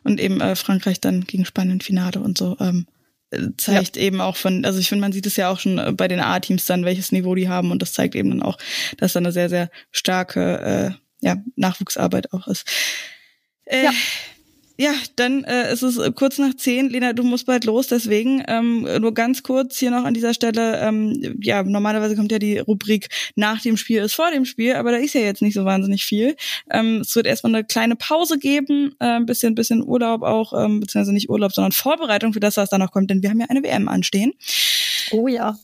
Und eben äh, Frankreich dann gegen Spanien Finale und so ähm, zeigt ja. eben auch von, also ich finde, man sieht es ja auch schon äh, bei den A-Teams dann, welches Niveau die haben und das zeigt eben dann auch, dass da eine sehr, sehr starke äh, ja, Nachwuchsarbeit auch ist. Äh, ja. Ja, dann äh, ist es kurz nach zehn. Lena, du musst bald los, deswegen ähm, nur ganz kurz hier noch an dieser Stelle. Ähm, ja, normalerweise kommt ja die Rubrik nach dem Spiel ist vor dem Spiel, aber da ist ja jetzt nicht so wahnsinnig viel. Ähm, es wird erstmal eine kleine Pause geben, äh, ein bisschen, bisschen Urlaub auch, ähm, beziehungsweise nicht Urlaub, sondern Vorbereitung für das, was da noch kommt, denn wir haben ja eine WM anstehen. Oh ja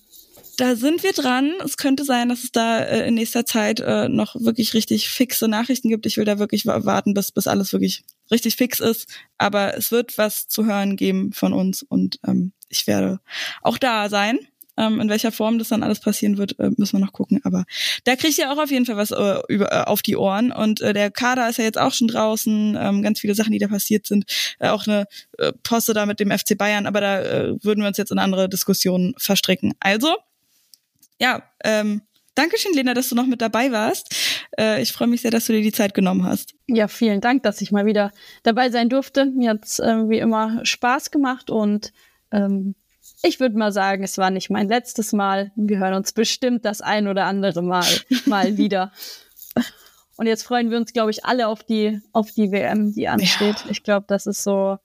da sind wir dran. Es könnte sein, dass es da äh, in nächster Zeit äh, noch wirklich richtig fixe Nachrichten gibt. Ich will da wirklich warten, bis, bis alles wirklich richtig fix ist. Aber es wird was zu hören geben von uns und ähm, ich werde auch da sein. Ähm, in welcher Form das dann alles passieren wird, äh, müssen wir noch gucken. Aber da kriegt ihr auch auf jeden Fall was äh, über, äh, auf die Ohren. Und äh, der Kader ist ja jetzt auch schon draußen. Ähm, ganz viele Sachen, die da passiert sind. Äh, auch eine äh, Poste da mit dem FC Bayern. Aber da äh, würden wir uns jetzt in andere Diskussionen verstricken. Also, ja, ähm, Dankeschön, Lena, dass du noch mit dabei warst. Äh, ich freue mich sehr, dass du dir die Zeit genommen hast. Ja, vielen Dank, dass ich mal wieder dabei sein durfte. Mir hat's äh, wie immer Spaß gemacht und ähm, ich würde mal sagen, es war nicht mein letztes Mal. Wir hören uns bestimmt das ein oder andere Mal mal wieder. Und jetzt freuen wir uns, glaube ich, alle auf die auf die WM, die ansteht. Ja. Ich glaube, das ist so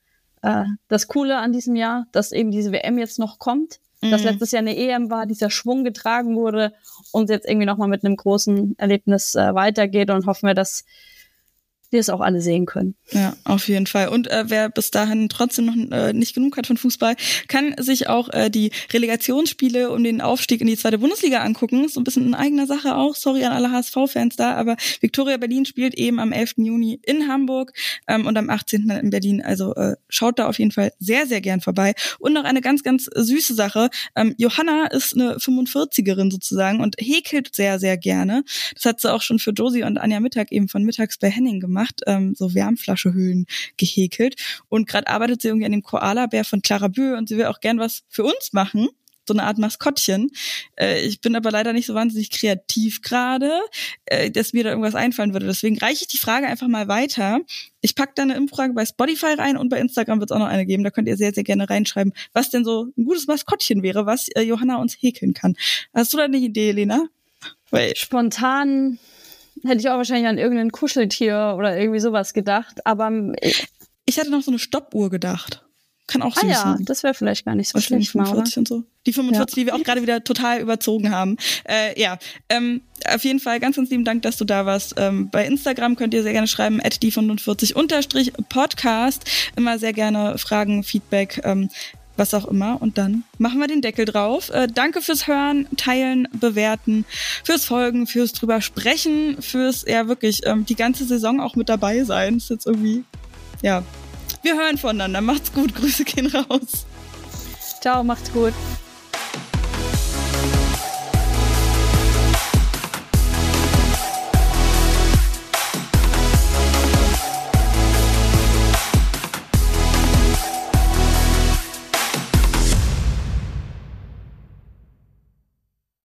äh, das Coole an diesem Jahr, dass eben diese WM jetzt noch kommt dass mhm. letztes Jahr eine EM war, dieser Schwung getragen wurde und jetzt irgendwie nochmal mit einem großen Erlebnis äh, weitergeht und hoffen wir, dass wir es auch alle sehen können. Ja, auf jeden Fall. Und äh, wer bis dahin trotzdem noch äh, nicht genug hat von Fußball, kann sich auch äh, die Relegationsspiele um den Aufstieg in die zweite Bundesliga angucken. So ein bisschen in eigener Sache auch. Sorry an alle HSV-Fans da, aber Viktoria Berlin spielt eben am 11. Juni in Hamburg ähm, und am 18. in Berlin. Also äh, schaut da auf jeden Fall sehr, sehr gern vorbei. Und noch eine ganz, ganz süße Sache. Ähm, Johanna ist eine 45erin sozusagen und häkelt sehr, sehr gerne. Das hat sie auch schon für Josie und Anja Mittag eben von Mittags bei Henning gemacht gemacht, ähm, so Wärmflaschehüllen gehäkelt. Und gerade arbeitet sie irgendwie an dem Koala-Bär von Clara Bö und sie will auch gern was für uns machen so eine Art Maskottchen. Äh, ich bin aber leider nicht so wahnsinnig kreativ gerade, äh, dass mir da irgendwas einfallen würde. Deswegen reiche ich die Frage einfach mal weiter. Ich packe da eine Umfrage bei Spotify rein und bei Instagram wird es auch noch eine geben. Da könnt ihr sehr, sehr gerne reinschreiben, was denn so ein gutes Maskottchen wäre, was äh, Johanna uns häkeln kann. Hast du da eine Idee, Lena? Weil Spontan hätte ich auch wahrscheinlich an irgendein Kuscheltier oder irgendwie sowas gedacht. Aber ähm, ich hatte noch so eine Stoppuhr gedacht. Kann auch süß ah, ja, sein. das wäre vielleicht gar nicht so schlecht mal, oder? Und so. Die 45, ja. die wir auch gerade wieder total überzogen haben. Äh, ja, ähm, auf jeden Fall ganz, ganz lieben Dank, dass du da warst. Ähm, bei Instagram könnt ihr sehr gerne schreiben, at die 45 unterstrich Podcast. Immer sehr gerne Fragen, Feedback. Ähm, was auch immer. Und dann machen wir den Deckel drauf. Äh, danke fürs Hören, Teilen, Bewerten, fürs Folgen, fürs drüber sprechen, fürs ja wirklich ähm, die ganze Saison auch mit dabei sein. Ist jetzt irgendwie, ja. Wir hören voneinander. Macht's gut. Grüße gehen raus. Ciao, macht's gut.